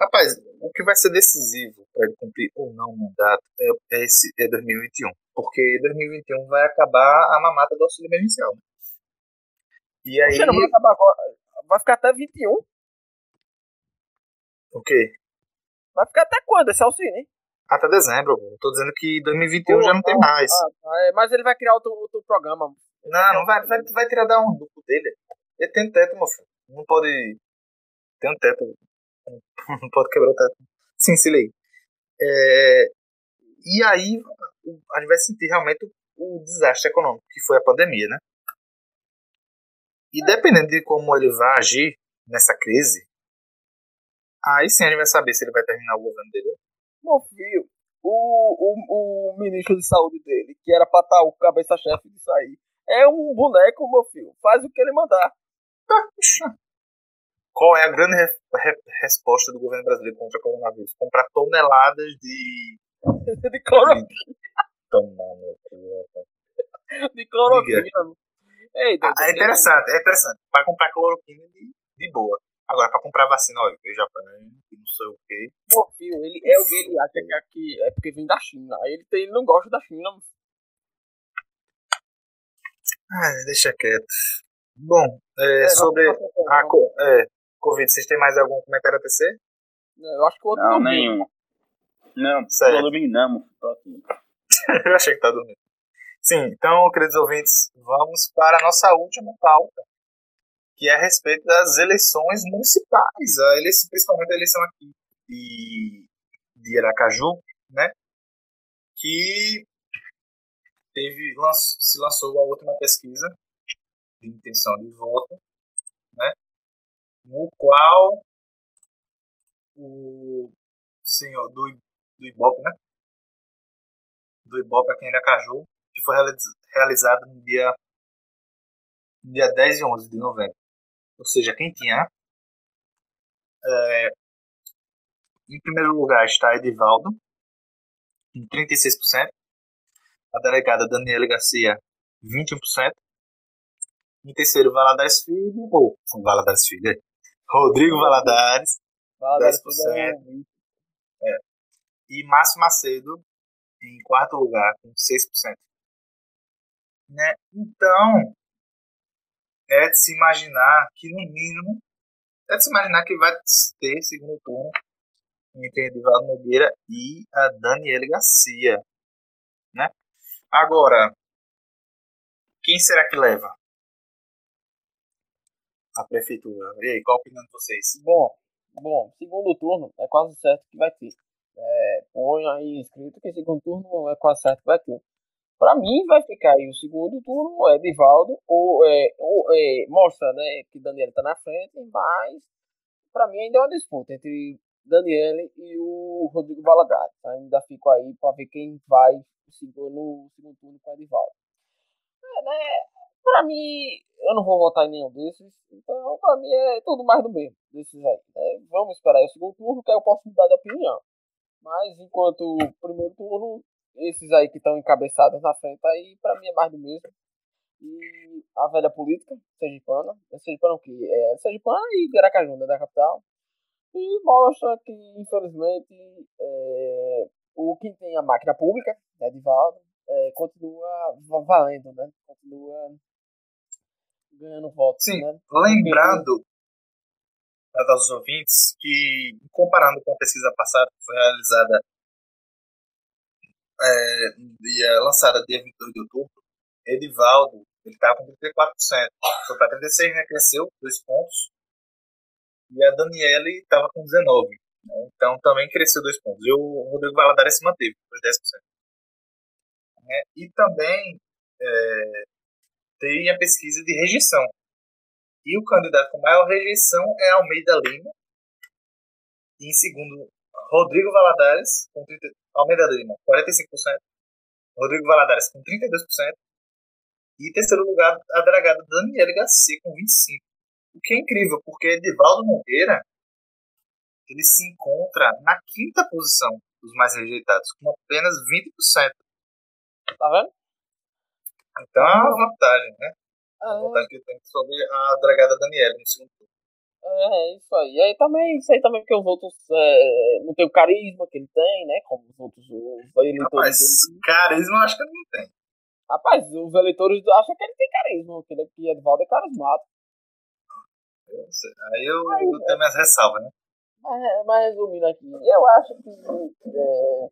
Rapaz, o que vai ser decisivo para ele cumprir ou não o mandato é, é esse, é 2021. Porque 2021 vai acabar a mamata do auxílio emergencial. né? E aí. Poxa, não vai acabar agora. Vai ficar até 21. O quê? Vai ficar até quando esse auxílio, hein? Até dezembro. Tô dizendo que 2021 já não tem mais. Ah, é, mas ele vai criar outro, outro programa. Não, não vai, vai, vai tirar da um duplo dele. Ele tem teto, meu filho. Não pode. Tem um teto. *laughs* Não pode quebrar o teto. Sim, se liga. É... E aí a gente vai sentir realmente o desastre econômico, que foi a pandemia, né? E dependendo de como ele vai agir nessa crise, aí sim a gente vai saber se ele vai terminar o governo dele. Meu filho, o, o, o ministro de saúde dele, que era pra estar o cabeça-chefe disso aí, é um boneco, meu filho. Faz o que ele mandar. Qual é a grande re re resposta do governo brasileiro contra o coronavírus? Comprar toneladas de. *laughs* de cloroquina. Tomando. De cloroquina. Ei, ah, é interessante, é interessante. Para comprar cloroquina de, de boa. Agora, para comprar vacina, olha, eu já não sei o quê. Meu filho, ele é o que ele acha que aqui é porque vem da China. Aí ele, tem, ele não gosta da China. Ah, deixa quieto. Bom, é, é, sobre a é, Covid, vocês têm mais algum comentário a tecer? Eu acho que o outro não, nenhum. Não, certo. tô dormindo, tô aqui. *laughs* eu achei que tá dormindo. Sim, então, queridos ouvintes, vamos para a nossa última pauta, que é a respeito das eleições municipais, a eleição, principalmente a eleição aqui de, de Aracaju, né? Que teve, se lançou a última pesquisa de intenção de voto, né? No qual o senhor do, do Ibope, né? Do Ibope aqui em Aracaju, que foi realizado no dia, no dia 10 e 11 de novembro. Ou seja, quem tinha. É, em primeiro lugar está Edivaldo, em 36%. A delegada Daniela Garcia, 21%. Em terceiro, Valadares Filho. Ou, oh, Valadares Filho. Rodrigo Valadares, Valadares 10%. É. E Márcio Macedo, em quarto lugar, com 6%. Né? Então, é de se imaginar que, no mínimo, é de se imaginar que vai ter segundo turno entre Edivaldo Nogueira e a Daniele Garcia. Né? Agora, quem será que leva? A prefeitura. E aí, qual a opinião de vocês? Bom, bom, segundo turno é quase certo que vai ter. É, põe aí escrito que segundo turno é quase certo que vai ter. Para mim, vai ficar aí o segundo turno, é Edivaldo, ou, é, ou é, mostra né, que Daniel está na frente, mas para mim ainda é uma disputa entre Daniel e o Rodrigo Valadares. Ainda fico aí para ver quem vai no segundo turno com o Edivaldo. É, né, para mim, eu não vou votar em nenhum desses, então para mim é tudo mais do mesmo desses aí. Né? Vamos esperar o segundo turno, que aí eu posso mudar de opinião. Mas enquanto o primeiro turno, esses aí que estão encabeçados na frente aí, para mim é mais do mesmo. E a velha política, Sergipana, é Sergipana o quê? É Sergipana e Garacaju, né, da capital. E mostra que, infelizmente, é, o que tem a máquina pública, né, de Valdo, é, continua valendo, né? Continua ganhando votos. Sim, né? lembrando aos ouvintes que, comparando com a pesquisa passada, que foi realizada é, dia, lançada dia 22 de outubro, Edivaldo ele estava com 34%, foi para 36%, né, cresceu dois pontos, e a Daniele estava com 19%, né, então também cresceu dois pontos, e o Rodrigo Valadares se manteve, com 10%. Né, e também é, tem a pesquisa de rejeição, e o candidato com maior rejeição é Almeida Lima, e em segundo, Rodrigo Valadares, com 30, Almeida Lima, 45%. Rodrigo Valadares, com 32%. E em terceiro lugar, a delegada Daniela Garcia, com 25%. O que é incrível, porque Edivaldo Nogueira ele se encontra na quinta posição dos mais rejeitados, com apenas 20%. Tá vendo? Então é uma vantagem, né? Ah, uma vantagem que tem sobre a dragada Daniela no segundo turno. É, isso aí. E aí também, isso aí também porque os outros é, não tem o carisma que ele tem, né? Como os outros os eleitores. Rapaz, dele. carisma eu acho que ele não tem. Rapaz, os eleitores acham que ele tem carisma, que ele que Edvaldo é carismático. Eu aí eu, aí, eu tenho minhas ressalvas, né? Mas, mas resumindo aqui, eu acho que é,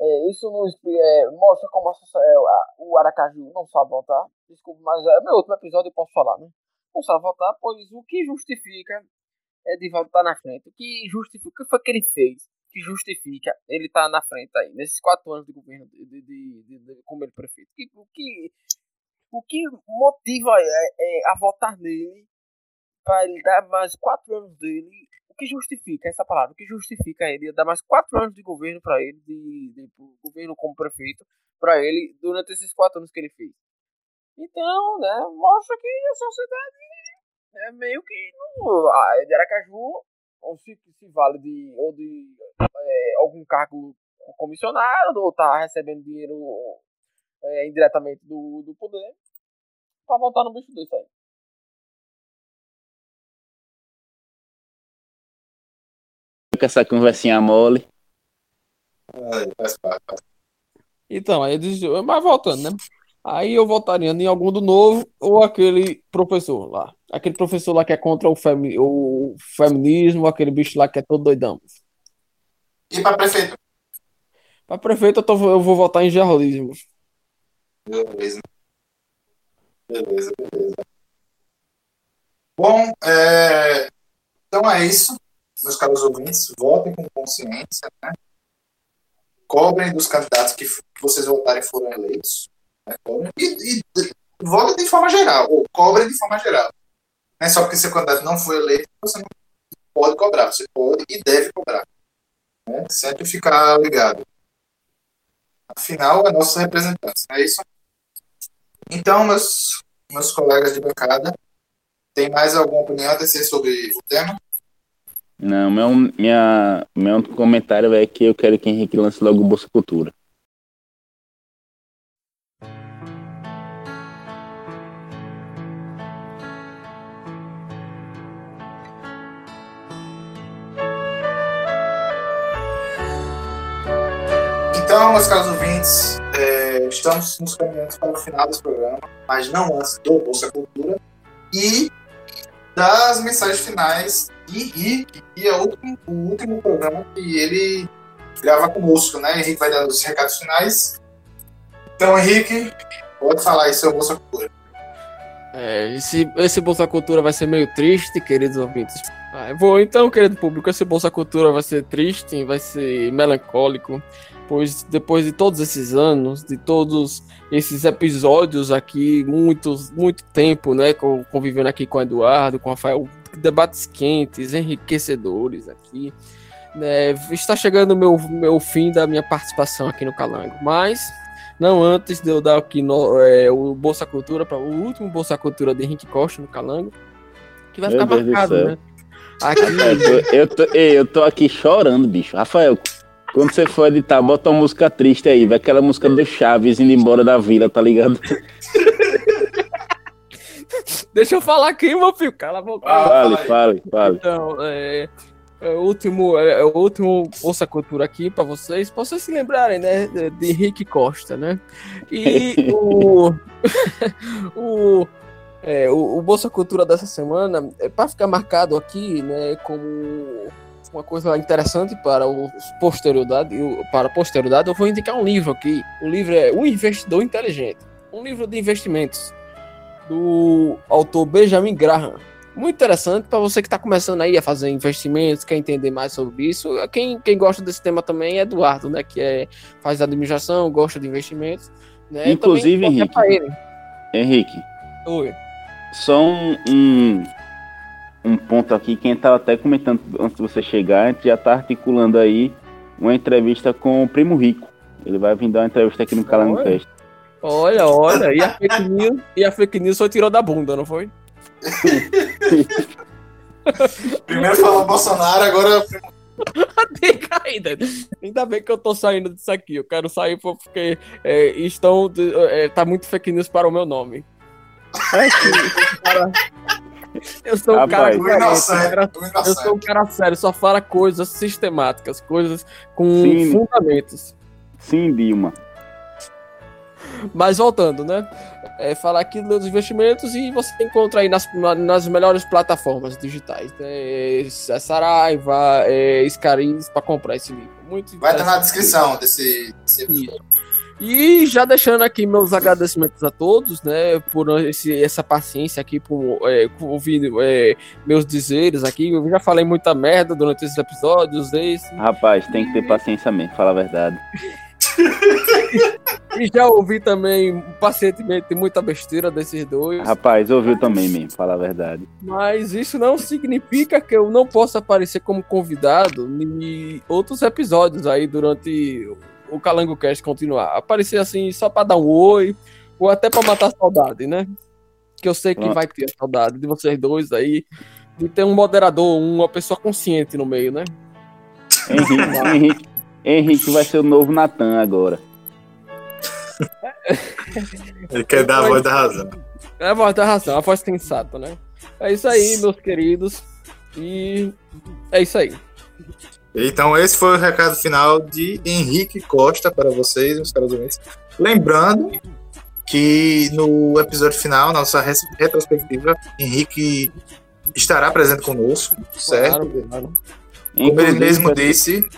é, isso nos é, mostra como a, é, o Aracaju não sabe votar. Desculpa, mas é meu último episódio eu posso falar, né? Não sabe votar, pois o que justifica é de voltar na frente. O que justifica, o que foi que ele fez? Que justifica ele estar tá na frente aí, nesses quatro anos de governo de, de, de, de como ele prefeito. O que, o que motiva é, é, a votar nele para ele dar mais quatro anos dele. O que justifica essa palavra? O que justifica ele dar mais quatro anos de governo para ele, de, de, governo como prefeito, para ele durante esses quatro anos que ele fez? Então, né, mostra que a sociedade é meio que não, a de Aracaju ou se, se vale de ou de é, algum cargo comissionado ou tá recebendo dinheiro é, indiretamente do, do poder para voltar no bicho desse aí. Com essa conversinha mole. Então, aí diz, mas voltando, né? Aí eu votaria em algum do novo ou aquele professor lá. Aquele professor lá que é contra o, femi o feminismo, aquele bicho lá que é todo doidão. E para prefeito? Para prefeito eu, tô, eu vou votar em jornalismo. Beleza. Beleza, beleza. Bom, é... então é isso, meus caros ouvintes. Votem com consciência, né? Cobrem dos candidatos que, que vocês votarem foram eleitos. E, e, votem de forma geral, ou cobrem de forma geral. Não é só porque seu candidato não foi eleito, você não pode cobrar. Você pode e deve cobrar. Né? Sempre ficar ligado. Afinal, é nossos representantes, não é isso? Então, meus, meus colegas de bancada, tem mais alguma opinião a dizer sobre o tema? Não, meu, minha, meu comentário é que eu quero que Henrique lance logo o Bolsa Cultura. Então, meus caros ouvintes, é, estamos nos caminhando para o final desse programa, mas não antes do Bolsa Cultura e das mensagens finais de Henrique, que é o último, o último programa que ele grava conosco, né? Henrique vai dar os recados finais. Então, Henrique, pode falar aí seu Bolsa Cultura. É, esse, esse Bolsa Cultura vai ser meio triste, queridos ouvintes. Ah, vou então, querido público, esse Bolsa Cultura vai ser triste, vai ser melancólico pois depois de todos esses anos, de todos esses episódios aqui, muitos, muito tempo, né, convivendo aqui com o Eduardo, com o Rafael, debates quentes, enriquecedores aqui, né, está chegando o meu, meu fim da minha participação aqui no Calango, mas não antes de eu dar aqui no, é, o Bolsa Cultura, para o último Bolsa Cultura de Henrique Costa no Calango, que vai ficar marcado, né? Aqui... Eu, tô, eu, tô, eu tô aqui chorando, bicho. Rafael, quando você for editar, bota uma música triste aí, vai aquela música do Chaves indo embora da vila, tá ligado? *laughs* Deixa eu falar aqui, meu filho. Cala a boca. Ah, fale, fale, fale. Então, é, é, o último, é, é, o último Ouça Cultura aqui para vocês, pra vocês se lembrarem, né? De Henrique Costa, né? E *laughs* o, *laughs* o, é, o, o Bolsa Cultura dessa semana, é para ficar marcado aqui, né? Como uma coisa interessante para os posterioridade, para a posterioridade, eu vou indicar um livro aqui. O livro é O Investidor Inteligente, um livro de investimentos do autor Benjamin Graham. Muito interessante para você que está começando aí a fazer investimentos, quer entender mais sobre isso. Quem, quem gosta desse tema também é Eduardo, né? Que é, faz administração, gosta de investimentos. Né? Inclusive, Henrique. Henrique. Oi. Só um, um um ponto aqui que a gente estava até comentando antes de você chegar, a gente já está articulando aí uma entrevista com o Primo Rico. Ele vai vir dar uma entrevista aqui no Calango Fest. Olha, olha, e a fake news, e a fake news foi tirou da bunda, não foi? *laughs* Primeiro falou Bolsonaro, agora Diga *laughs* ainda. Ainda bem que eu tô saindo disso aqui. Eu quero sair porque é, estão. É, tá muito fake news para o meu nome. É que, eu sou um cara, sério, eu sou um cara sério, só fala coisas sistemáticas, coisas com Sim. fundamentos. Sim, Dilma. Mas voltando, né? É, falar aqui dos investimentos e você encontra aí nas, nas melhores plataformas digitais. Né? É Saraiva, é, Scariz para comprar esse livro. Muito Vai estar na descrição desse, desse episódio. E já deixando aqui meus agradecimentos a todos, né, por esse, essa paciência aqui, por é, ouvir é, meus dizeres aqui. Eu já falei muita merda durante esses episódios. Esse. Rapaz, tem que ter paciência mesmo, fala a verdade. *laughs* e já ouvi também pacientemente muita besteira desses dois. Rapaz, ouviu também mesmo, fala a verdade. Mas isso não significa que eu não possa aparecer como convidado em outros episódios aí durante o Calango Cast continuar. Aparecer assim só pra dar um oi, ou até pra matar a saudade, né? Que eu sei que Pronto. vai ter a saudade de vocês dois aí, de ter um moderador, uma pessoa consciente no meio, né? Henrique, Henrique, Henrique vai ser o novo Natan agora. *laughs* Ele quer dar a voz da razão. É a voz da razão, a voz sensata, né? É isso aí, meus queridos. E é isso aí. Então, esse foi o recado final de Henrique Costa para vocês, meus caros ouvintes. Lembrando que no episódio final, nossa retrospectiva, Henrique estará presente conosco, certo? Claro, claro. Como ele mesmo disse,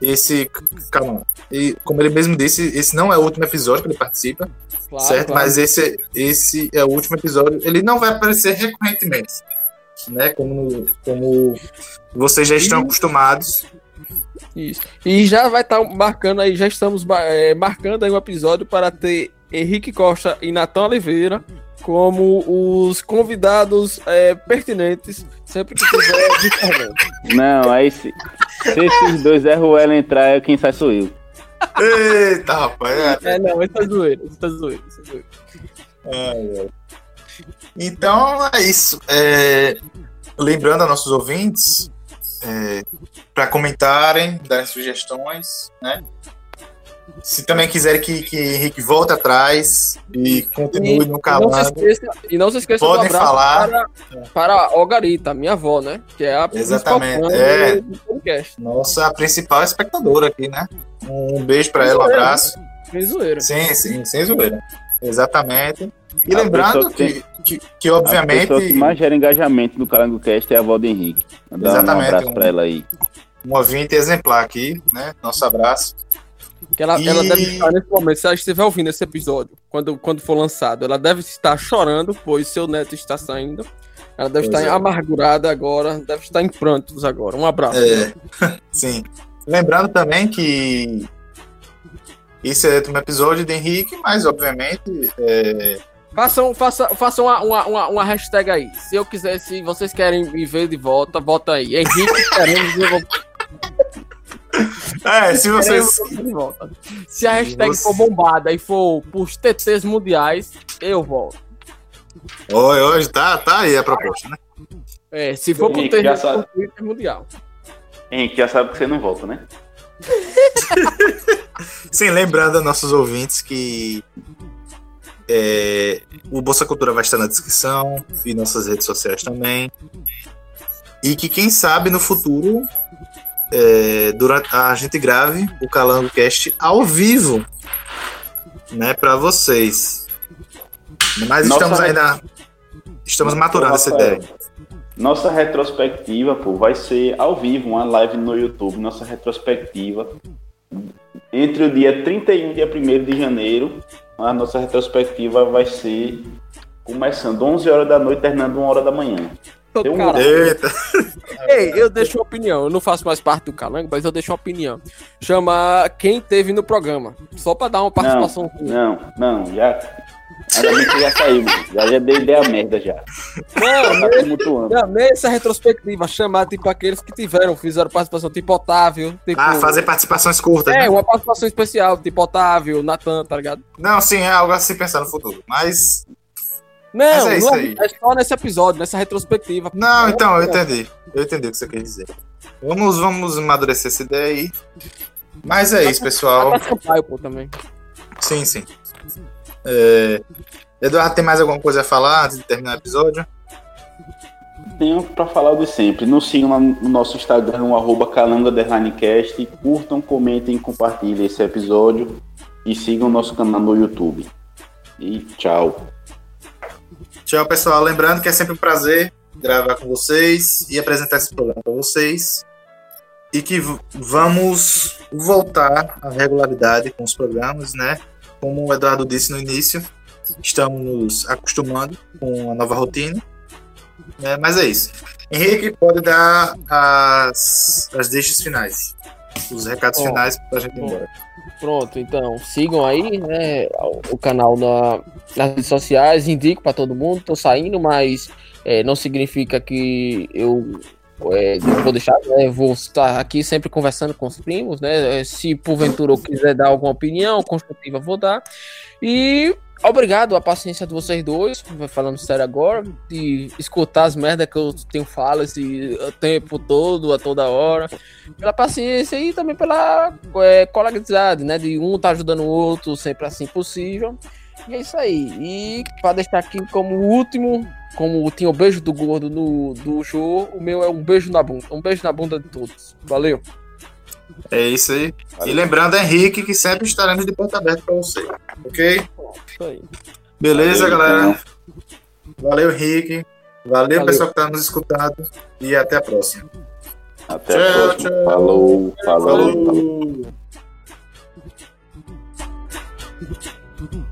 esse. Calma. E, como ele mesmo disse, esse não é o último episódio que ele participa. Claro, certo? Mas esse, esse é o último episódio. Ele não vai aparecer recorrentemente. Né? Como, como vocês já estão acostumados. Isso. E já vai estar tá marcando aí, já estamos é, marcando aí um episódio para ter Henrique Costa e Natan Oliveira como os convidados é, pertinentes sempre que tiver Não, aí se, se esses dois é Ruela entrar, quem sai sou eu. Eita, rapaz. É, é não, esse tá zoeiro, esse tá zoeiro. Esse zoeiro. É, é. Então é isso. É, lembrando a nossos ouvintes, é, para comentarem, darem sugestões, né? Se também quiserem que, que Henrique volte atrás e continue e, no calando. E não se esqueça, podem do falar para, para a Ogarita, minha avó, né? Que é a Exatamente. É. Do podcast. Nossa principal espectadora aqui, né? Um beijo para ela, um abraço. Sem zoeira. Sim, sim, sem zoeira. Exatamente. E a lembrando que, que, que, obviamente. A pessoa que mais gera engajamento no Calango Cast é a avó do Henrique. Dá Exatamente. Um abraço um, para ela aí. Um ouvinte exemplar aqui, né? Nosso abraço. Que ela, e... ela deve estar nesse momento, se ela estiver ouvindo esse episódio, quando, quando for lançado, ela deve estar chorando, pois seu neto está saindo. Ela deve pois estar é. amargurada agora, deve estar em prantos agora. Um abraço. É, *laughs* sim. Lembrando também que isso é um episódio de Henrique, mas obviamente. É... Façam, façam, façam uma, uma, uma, hashtag aí. Se eu quiser, se vocês querem me ver de volta, volta aí. Henrique queremos. É, se vocês. Se a hashtag você... for bombada e for pros TTs mundiais, eu volto. Oi, hoje tá, tá aí a proposta, né? É, se for pro TT sabe... mundial. Henrique já sabe que você não volta, né? *laughs* Sim, lembrando a nossos ouvintes que é, o Bolsa Cultura vai estar na descrição e nossas redes sociais também. E que quem sabe no futuro é, durante a gente grave o Calango Cast ao vivo, né, para vocês. Mas Nossa estamos ainda estamos maturando essa ideia. Nossa retrospectiva, pô, vai ser ao vivo, uma live no YouTube, nossa retrospectiva entre o dia 31 e dia 1 de janeiro, a nossa retrospectiva vai ser começando 11 horas da noite, terminando 1 hora da manhã. Tem um... Eita. *laughs* Ei, eu deixo uma opinião. Eu não faço mais parte do Calango, mas eu deixo uma opinião. Chama quem teve no programa. Só pra dar uma participação. Não, não, não já. Ainda bem que já saiu, já, já dei ideia merda já. Não, tá não essa retrospectiva, chamar tipo aqueles que tiveram, fizeram participação, tipo Otávio. Tipo, ah, fazer participações curtas. É, né? uma participação especial, tipo Otávio, Natan, tá ligado? Não, sim, é algo a se pensar no futuro. Mas não, é, não é, é, só nesse episódio, nessa retrospectiva. Não, então, eu entendi. Eu entendi o que você quer dizer. Vamos, vamos amadurecer essa ideia aí. Mas é isso, pessoal. Pô, também. Sim, sim. É... Eduardo, tem mais alguma coisa a falar antes de terminar o episódio? Tenho para falar de sempre. Nos sigam no nosso Instagram, o arroba curtam, comentem e compartilhem esse episódio. e sigam o nosso canal no YouTube. E tchau. Tchau, pessoal. Lembrando que é sempre um prazer gravar com vocês e apresentar esse programa para vocês. E que vamos voltar à regularidade com os programas, né? Como o Eduardo disse no início, estamos nos acostumando com a nova rotina. Né? Mas é isso. Henrique pode dar as, as deixas finais, os recados finais para a gente ir embora. Pronto, então sigam aí, né, o canal na, nas redes sociais, indico para todo mundo, tô saindo, mas é, não significa que eu é, não vou deixar, né, vou estar aqui sempre conversando com os primos, né, se porventura eu quiser dar alguma opinião construtiva, vou dar, e Obrigado a paciência de vocês dois, falando sério agora, de escutar as merdas que eu tenho falo esse o tempo todo, a toda hora. Pela paciência e também pela é, colegialidade, né? De um tá ajudando o outro sempre assim possível. E é isso aí. E para deixar aqui como último, como tinha o beijo do gordo no, do show, o meu é um beijo na bunda. Um beijo na bunda de todos. Valeu. É isso aí. Valeu. E lembrando, Henrique, que sempre estaremos de porta aberta para você. Ok? Isso aí. Beleza, Valeu, galera? Então. Valeu, Henrique. Valeu, Valeu, pessoal que está nos escutando. E até a próxima. Até tchau, a próxima. Tchau. falou. falou. falou. falou.